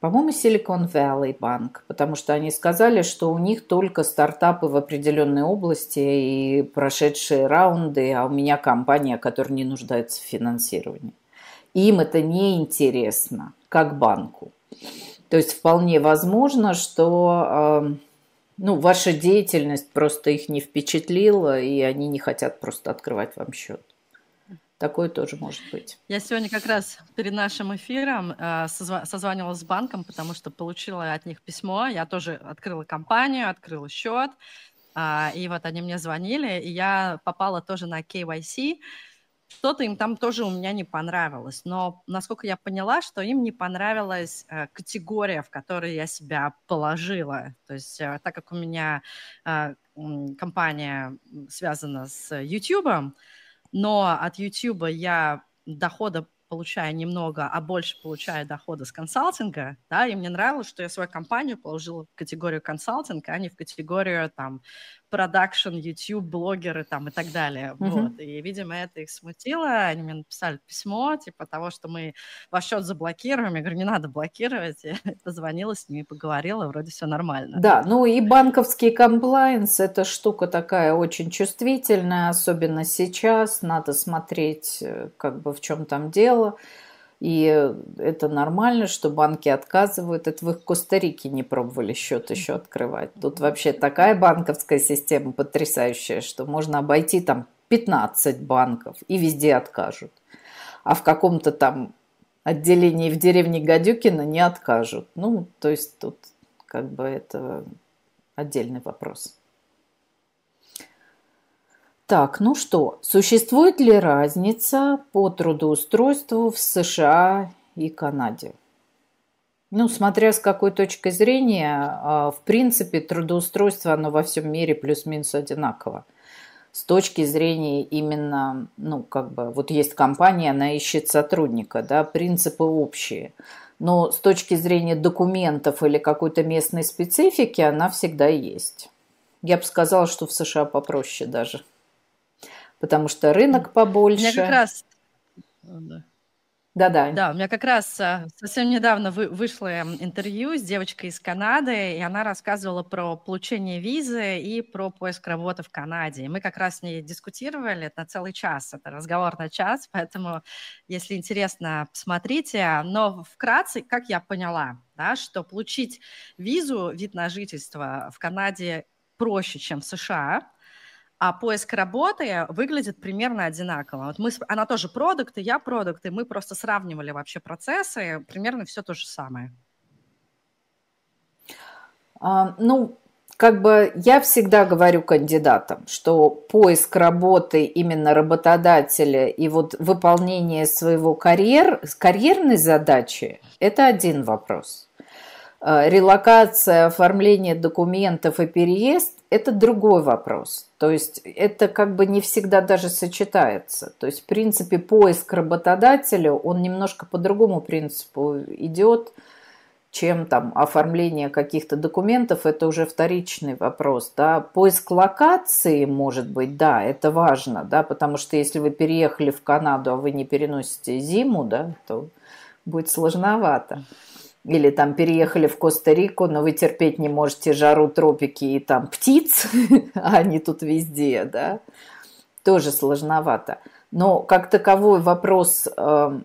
по-моему, Silicon Valley банк, потому что они сказали, что у них только стартапы в определенной области и прошедшие раунды, а у меня компания, которая не нуждается в финансировании. Им это не интересно, как банку. То есть вполне возможно, что э, ну, ваша деятельность просто их не впечатлила, и они не хотят просто открывать вам счет. Такое тоже может быть. Я сегодня как раз перед нашим эфиром э, созванивалась с банком, потому что получила от них письмо. Я тоже открыла компанию, открыла счет. Э, и вот они мне звонили, и я попала тоже на KYC. Что-то им там тоже у меня не понравилось, но насколько я поняла, что им не понравилась э, категория, в которой я себя положила. То есть э, так как у меня э, компания связана с YouTube, но от YouTube я дохода получаю немного, а больше получаю дохода с консалтинга, да, и мне нравилось, что я свою компанию положила в категорию консалтинга, а не в категорию там продакшн, YouTube, блогеры там и так далее. Mm-hmm. Вот. И, видимо, это их смутило. Они мне написали письмо, типа того, что мы ваш счет заблокируем. Я говорю, не надо блокировать. Я позвонила с ними, поговорила, вроде все нормально. Да, ну и банковский комплайенс – это штука такая очень чувствительная, особенно сейчас. Надо смотреть, э, как бы в чем там дело. И это нормально, что банки отказывают. Это в Коста-Рике не пробовали счет еще открывать. Тут вообще такая банковская система потрясающая, что можно обойти там 15 банков и везде откажут. А в каком-то там отделении в деревне Гадюкина не откажут. Ну, то есть тут как бы это отдельный вопрос. Так, ну что, существует ли разница по трудоустройству в США и Канаде? Ну, смотря с какой точки зрения, а, в принципе, трудоустройство, оно во всем мире плюс-минус одинаково. С точки зрения именно, ну, как бы, вот есть компания, она ищет сотрудника, да, принципы общие. Но с точки зрения документов или какой-то местной специфики, она всегда есть. Я бы сказала, что в США попроще даже потому что рынок побольше. У меня как раз... Да-да. Да, у меня как раз а, совсем недавно вы, вышло интервью с девочкой из Канады, и она рассказывала про получение визы и про поиск работы в Канаде. И мы как раз с ней дискутировали на целый час. Это разговор на час, поэтому, если интересно, посмотрите. Но вкратце, как я поняла, да, что получить визу, вид на жительство в Канаде проще, чем в США – а поиск работы выглядит примерно одинаково. Вот мы, она тоже продукты, я продукты, мы просто сравнивали вообще процессы, примерно все то же самое. А, ну, как бы я всегда говорю кандидатам, что поиск работы именно работодателя и вот выполнение своего карьер, карьерной задачи – это один вопрос. А, релокация, оформление документов и переезд – это другой вопрос. То есть это как бы не всегда даже сочетается. То есть в принципе поиск работодателя, он немножко по другому принципу идет, чем там оформление каких-то документов, это уже вторичный вопрос. Да? Поиск локации, может быть, да, это важно, да, потому что если вы переехали в Канаду, а вы не переносите зиму, да, то будет сложновато или там переехали в Коста-Рику, но вы терпеть не можете жару, тропики и там птиц, а они тут везде, да, тоже сложновато. Но как таковой вопрос э,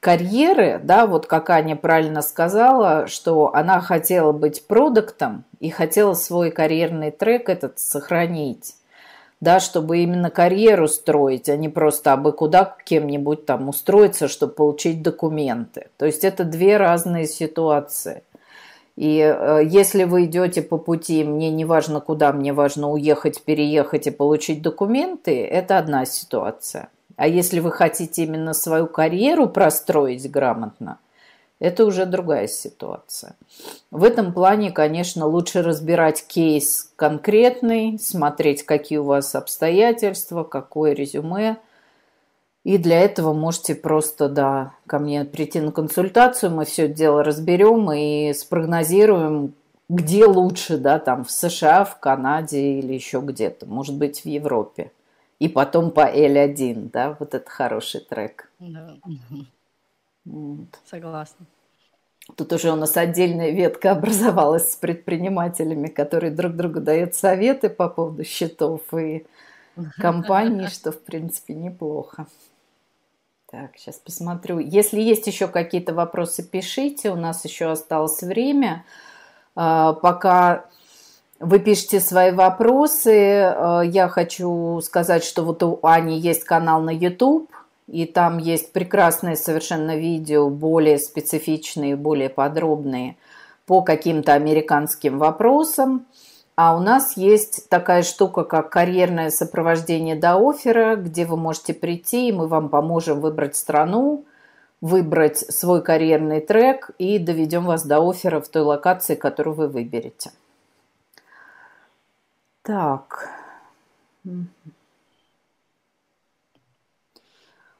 карьеры, да, вот как Аня правильно сказала, что она хотела быть продуктом и хотела свой карьерный трек этот сохранить да, чтобы именно карьеру строить, а не просто абы куда кем-нибудь там устроиться, чтобы получить документы. То есть это две разные ситуации. И э, если вы идете по пути, мне не важно куда, мне важно уехать, переехать и получить документы, это одна ситуация. А если вы хотите именно свою карьеру простроить грамотно, это уже другая ситуация. В этом плане, конечно, лучше разбирать кейс конкретный, смотреть, какие у вас обстоятельства, какое резюме. И для этого можете просто, да, ко мне прийти на консультацию, мы все это дело разберем и спрогнозируем, где лучше, да, там в США, в Канаде или еще где-то, может быть, в Европе. И потом по L1, да, вот это хороший трек. Да. Вот. Согласна. Тут уже у нас отдельная ветка образовалась с предпринимателями, которые друг другу дают советы по поводу счетов и компаний, что, в принципе, неплохо. Так, сейчас посмотрю. Если есть еще какие-то вопросы, пишите. У нас еще осталось время. А, пока вы пишете свои вопросы, а, я хочу сказать, что вот у Ани есть канал на YouTube – и там есть прекрасные совершенно видео, более специфичные, более подробные по каким-то американским вопросам. А у нас есть такая штука, как карьерное сопровождение до оффера, где вы можете прийти, и мы вам поможем выбрать страну, выбрать свой карьерный трек и доведем вас до оффера в той локации, которую вы выберете. Так.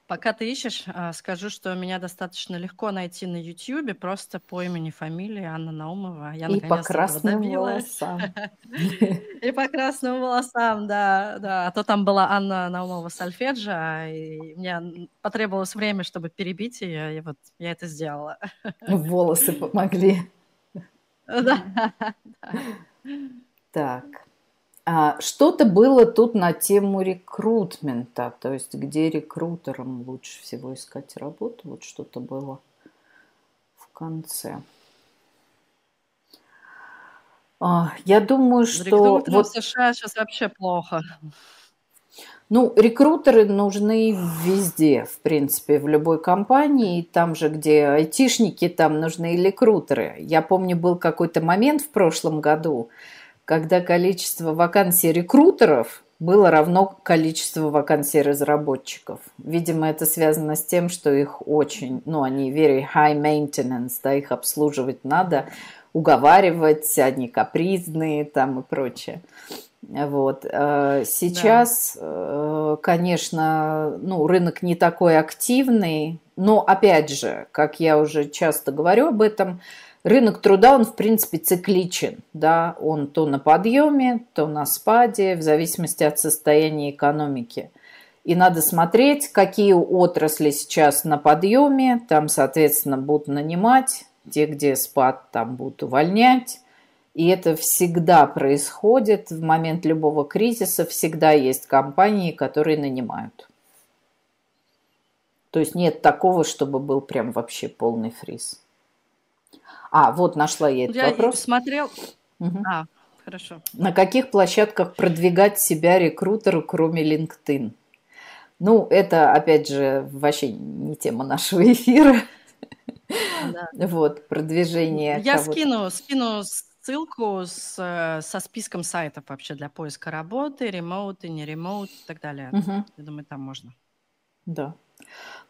Пока ты ищешь, а, скажу, что меня достаточно легко найти на YouTube просто по имени, фамилии Анна Наумова. Я И по красным волосам. И по красным волосам, да, да. А то там была Анна Наумова Сальфеджа, и мне потребовалось время, чтобы перебить ее, и вот я это сделала. Волосы помогли. Да. Так. А, что-то было тут на тему рекрутмента, то есть где рекрутерам лучше всего искать работу, вот что-то было в конце. А, я думаю, что... Вот... в США сейчас вообще плохо. Ну, рекрутеры нужны везде, в принципе, в любой компании. Там же, где айтишники, там нужны и рекрутеры. Я помню, был какой-то момент в прошлом году, когда количество вакансий рекрутеров было равно количеству вакансий разработчиков. Видимо, это связано с тем, что их очень, ну, они very high maintenance, да, их обслуживать надо, уговаривать, они капризные там и прочее. Вот. Э, сейчас, да. Э, конечно, ну, рынок не такой активный, но опять же, как я уже часто говорю об этом, Рынок труда, он в принципе цикличен, да, он то на подъеме, то на спаде, в зависимости от состояния экономики. И надо смотреть, какие отрасли сейчас на подъеме, там, соответственно, будут нанимать, те, где спад, там будут увольнять. И это всегда происходит в момент любого кризиса, всегда есть компании, которые нанимают. То есть нет такого, чтобы был прям вообще полный фриз. А, вот нашла я этот я вопрос. смотрел... Угу. А, хорошо. На каких площадках продвигать себя рекрутеру, кроме LinkedIn? Ну, это, опять же, вообще не тема нашего эфира. Да. Вот, продвижение. Я скину, скину ссылку с, со списком сайтов вообще для поиска работы, ремоут и не ремоут и так далее. Угу. Я думаю, там можно. Да.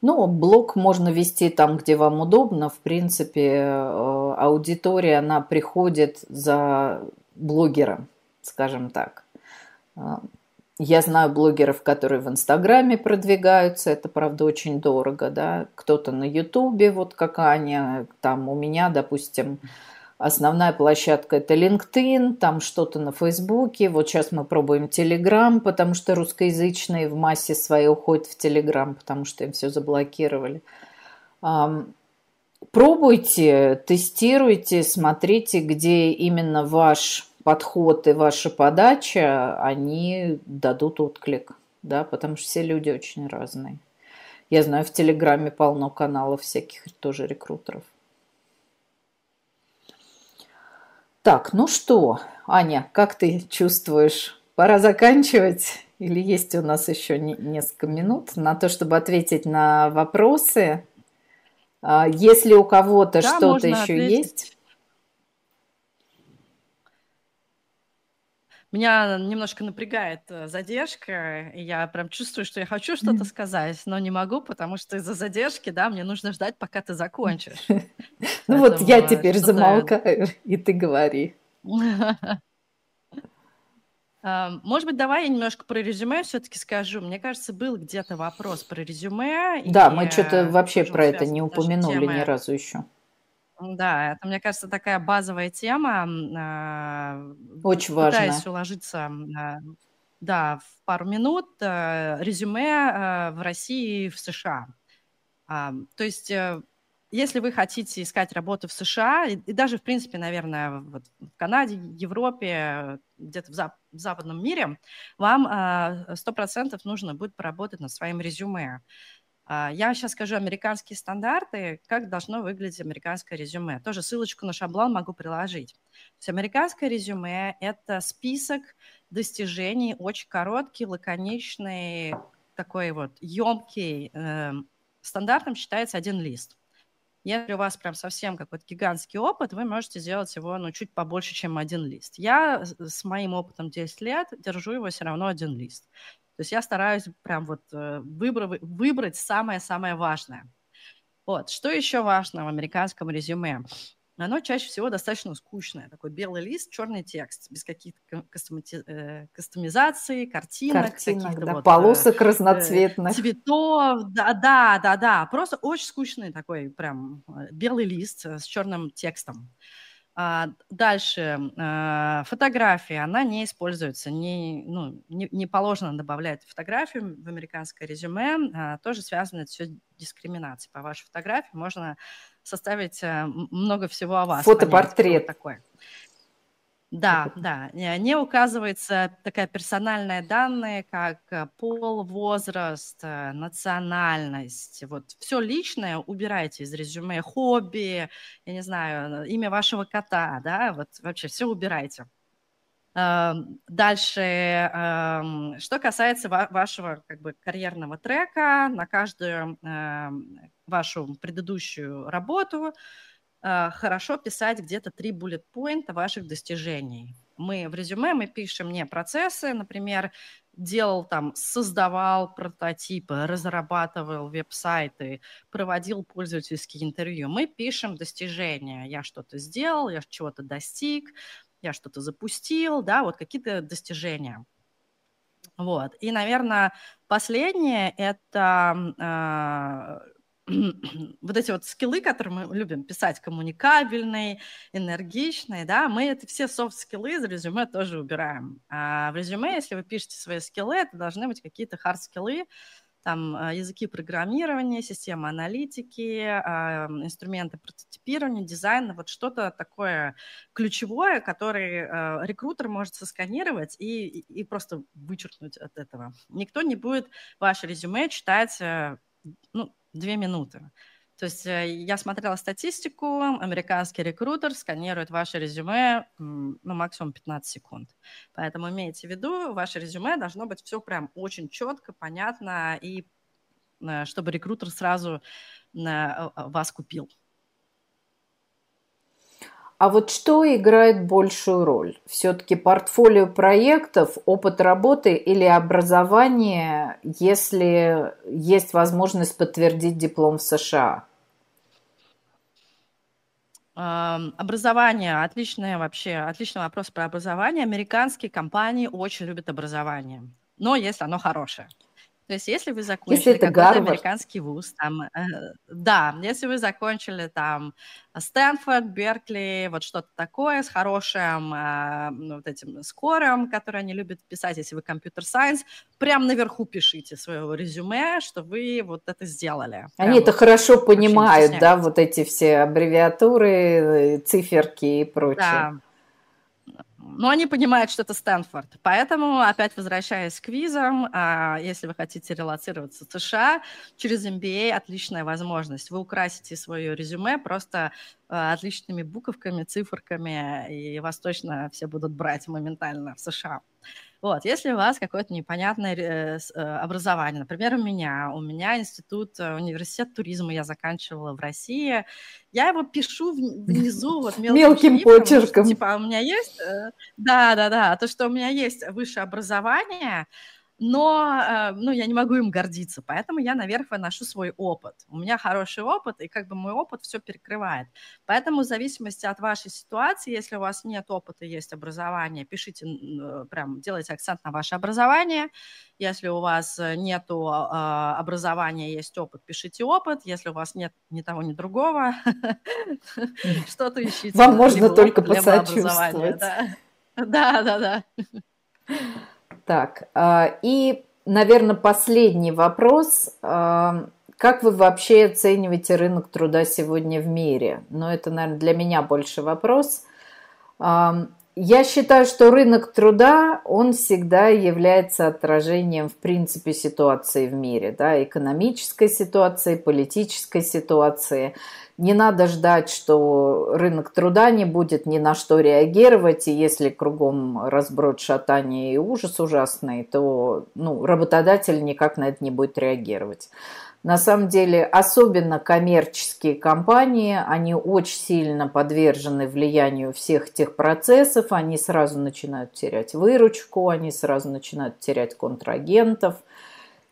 Ну, блог можно вести там, где вам удобно. В принципе, э, аудитория, она приходит за блогером, скажем так. Э, я знаю блогеров, которые в Инстаграме продвигаются, это, правда, очень дорого, да. Кто-то на Ютубе, вот как Аня, там у меня, допустим, Основная площадка это LinkedIn, там что-то на Фейсбуке. Вот сейчас мы пробуем Telegram, потому что русскоязычные в массе своей уходят в Telegram, потому что им все заблокировали. Пробуйте, тестируйте, смотрите, где именно ваш подход и ваша подача, они дадут отклик. да, потому что все люди очень разные. Я знаю, в Телеграме полно каналов всяких тоже рекрутеров. Так, ну что, Аня, как ты чувствуешь? Пора заканчивать? Или есть у нас еще несколько минут на то, чтобы ответить на вопросы? А, если у кого-то да, что-то еще ответить. есть? Меня немножко напрягает э, задержка, и я прям чувствую, что я хочу что-то сказать, но не могу, потому что из-за задержки, да, мне нужно ждать, пока ты закончишь. Ну вот я теперь замолкаю, и ты говори. Может быть, давай я немножко про резюме все-таки скажу. Мне кажется, был где-то вопрос про резюме. Да, мы что-то вообще про это не упомянули ни разу еще. Да, это, мне кажется, такая базовая тема. А, Очень важно. Пытаюсь уложиться, а, да, в пару минут. Э, резюме э, в России и в США. То есть э, если вы хотите искать работу в США, и, и даже, в принципе, наверное, вот в Канаде, Европе, где-то в, зап- в западном мире, вам сто процентов нужно будет поработать над своим резюме. А, я сейчас скажу американские стандарты, как должно выглядеть американское резюме. Тоже ссылочку на шаблон могу приложить. То есть американское резюме – это список достижений, очень короткий, лаконичный, такой вот емкий. Эм, стандартом считается один лист. Если у вас прям совсем какой-то гигантский опыт, вы можете сделать его ну, чуть побольше, чем один лист. Я с моим опытом 10 лет держу его все равно один лист. То есть я стараюсь прям вот э, выбрать, выбрать самое-самое важное. Вот. Что еще важно в американском резюме? Оно чаще всего достаточно скучное. Такой белый лист, черный текст, без каких-то э, кастомизаций, картинок, картинок да, вот, полосок э, разноцветных. Цветов, да, да, да, да. Просто очень скучный такой прям э, белый лист с черным текстом. Дальше, а, фотография, она не используется, не, ну, не, не положено добавлять фотографию в американское резюме, а, тоже связано это все дискриминацией. По вашей фотографии можно составить много всего о вас. Фотопортрет. такой. Да, да. Не указывается такая персональная данные, как э, пол, возраст, э, национальность. Вот все личное убирайте из резюме, хобби, я не знаю, имя вашего кота, да, вот вообще все убирайте. Эм, дальше, эм, что касается вашего как бы карьерного трека, на каждую эм, вашу предыдущую работу хорошо писать где-то три bullet point ваших достижений. Мы в резюме мы пишем не процессы, например, делал там, создавал прототипы, разрабатывал веб-сайты, проводил пользовательские интервью. Мы пишем достижения. Я что-то сделал, я чего-то достиг, я что-то запустил, да, вот какие-то достижения. Вот. И, наверное, последнее – это а, вот эти вот скиллы, которые мы любим писать, коммуникабельные, энергичные, да, мы это все софт-скиллы из резюме тоже убираем. А в резюме, если вы пишете свои скиллы, это должны быть какие-то хард-скиллы, там а, языки программирования, системы аналитики, а, инструменты прототипирования, дизайна, вот что-то такое ключевое, которое а, рекрутер может сосканировать и, и просто вычеркнуть от этого. Никто не будет ваше резюме читать э, ну, две минуты. То есть э, я смотрела статистику, американский рекрутер сканирует ваше резюме ну, максимум 15 секунд. Поэтому имейте в виду, ваше резюме должно быть все прям очень четко, понятно, и э, чтобы рекрутер сразу э, вас купил. А вот что играет большую роль? Все-таки портфолио проектов, опыт работы или образование, если есть возможность подтвердить диплом в США? Образование, отличный вообще, отличный вопрос про образование. Американские компании очень любят образование, но если оно хорошее. То есть, если вы закончили если какой-то американский вуз, там, э, да, если вы закончили там Стэнфорд, Беркли, вот что-то такое с хорошим э, ну, вот этим скором, который они любят писать, если вы компьютер-сайенс, прям наверху пишите свое резюме, что вы вот это сделали. Они это вот, хорошо понимают, да, вот эти все аббревиатуры, циферки и прочее. Да. Но они понимают, что это Стэнфорд. Поэтому, опять возвращаясь к визам, а, если вы хотите релацироваться в США, через MBA отличная возможность. Вы украсите свое резюме просто а, отличными буковками, циферками, и вас точно все будут брать моментально в США. Вот, если у вас какое-то непонятное э, э, образование, например, у меня, у меня институт, э, университет туризма я заканчивала в России, я его пишу внизу вот мелким, мелким почерком. Что, типа, у меня есть, да, да, да, то, что у меня есть высшее образование, но э, ну, я не могу им гордиться, поэтому я наверх выношу свой опыт. У меня хороший опыт, и как бы мой опыт все перекрывает. Поэтому в зависимости от вашей ситуации, если у вас нет опыта, есть образование, пишите, э, прям делайте акцент на ваше образование. Если у вас нет а, образования, есть опыт, пишите опыт. Если у вас нет ни того, ни другого, что-то ищите. Вам можно только посочувствовать. Да, да, да. Так, а, и, наверное, последний вопрос. А, как вы вообще оцениваете рынок труда сегодня в мире? Ну, это, наверное, для меня больше вопрос. Я считаю, что рынок труда, он всегда является отражением, в принципе, ситуации в мире, да, экономической ситуации, политической ситуации. Не надо ждать, что рынок труда не будет ни на что реагировать, и если кругом разброд шатания и ужас ужасный, то ну, работодатель никак на это не будет реагировать. На самом деле, особенно коммерческие компании, они очень сильно подвержены влиянию всех тех процессов, они сразу начинают терять выручку, они сразу начинают терять контрагентов.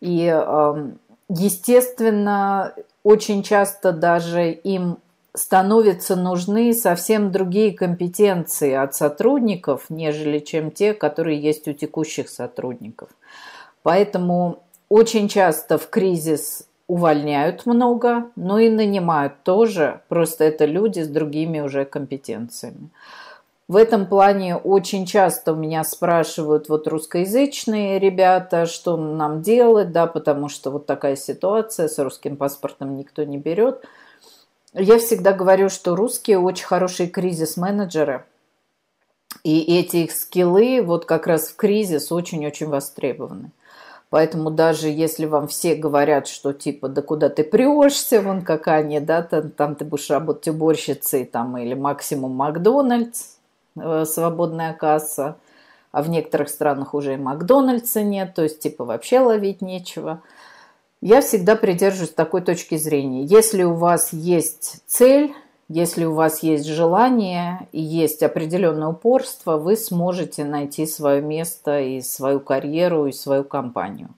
И, эм, естественно, очень часто даже им становятся нужны совсем другие компетенции от сотрудников, нежели чем те, которые есть у текущих сотрудников. Поэтому очень часто в кризис увольняют много, но и нанимают тоже, просто это люди с другими уже компетенциями. В этом плане очень часто у меня спрашивают вот русскоязычные ребята, что нам делать, да, потому что вот такая ситуация, с русским паспортом никто не берет. Я всегда говорю, что русские очень хорошие кризис-менеджеры, и эти их скиллы вот как раз в кризис очень-очень востребованы. Поэтому даже если вам все говорят, что типа, да куда ты прешься, вон какая они, да, там, там ты будешь работать уборщицей там, или максимум Макдональдс, Э, свободная касса, а в некоторых странах уже и Макдональдса нет, то есть типа вообще ловить нечего. Я всегда придерживаюсь такой точки зрения. Если у вас есть цель, если у вас есть желание и есть определенное упорство, вы сможете найти свое место и свою карьеру, и свою компанию.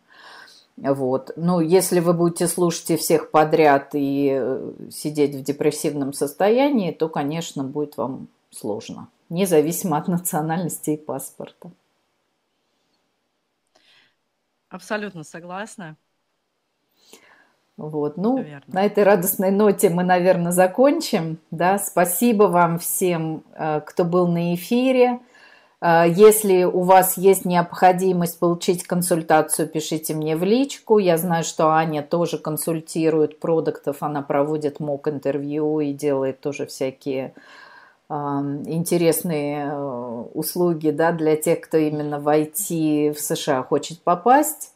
Вот. Ну, если вы будете слушать и всех подряд и э, сидеть в депрессивном состоянии, то, конечно, будет вам сложно независимо от национальности и паспорта. Абсолютно согласна. Вот, ну, на этой радостной ноте мы, наверное, закончим. Да? Спасибо вам всем, э, кто был на эфире. Э, если у вас есть необходимость получить консультацию, пишите мне в личку. Я знаю, что Аня тоже консультирует продуктов, она проводит мок-интервью и делает тоже всякие интересные э, услуги да, для тех, кто именно в IT в США хочет попасть.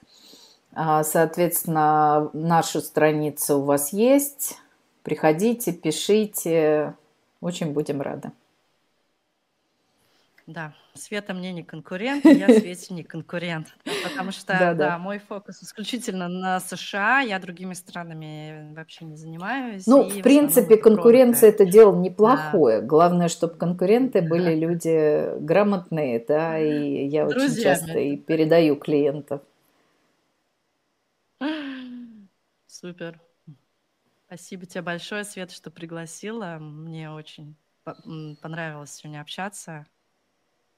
А, соответственно, наша страница у вас есть. Приходите, пишите. Очень будем рады. Да, Света мне не конкурент, я Свете не конкурент, потому что, да, да, мой фокус исключительно на США, я другими странами вообще не занимаюсь. Ну, в принципе, конкуренция – это дело неплохое. Да. Главное, чтобы конкуренты были люди грамотные, да, и я Друзьями. очень часто и передаю клиентов. Супер. Спасибо тебе большое, Света, что пригласила. Мне очень понравилось сегодня общаться.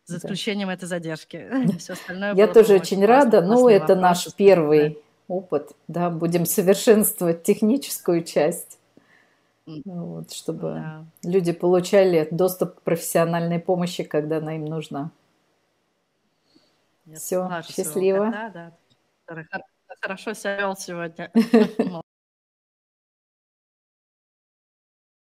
За исключением да. этой задержки. Все остальное Я тоже очень рада. Ну, это наш первый опыт. Да, будем совершенствовать техническую часть. Вот, чтобы да. люди получали доступ к профессиональной помощи, когда она им нужна. Все, счастливо. Да, да. Хорошо себя вел сегодня.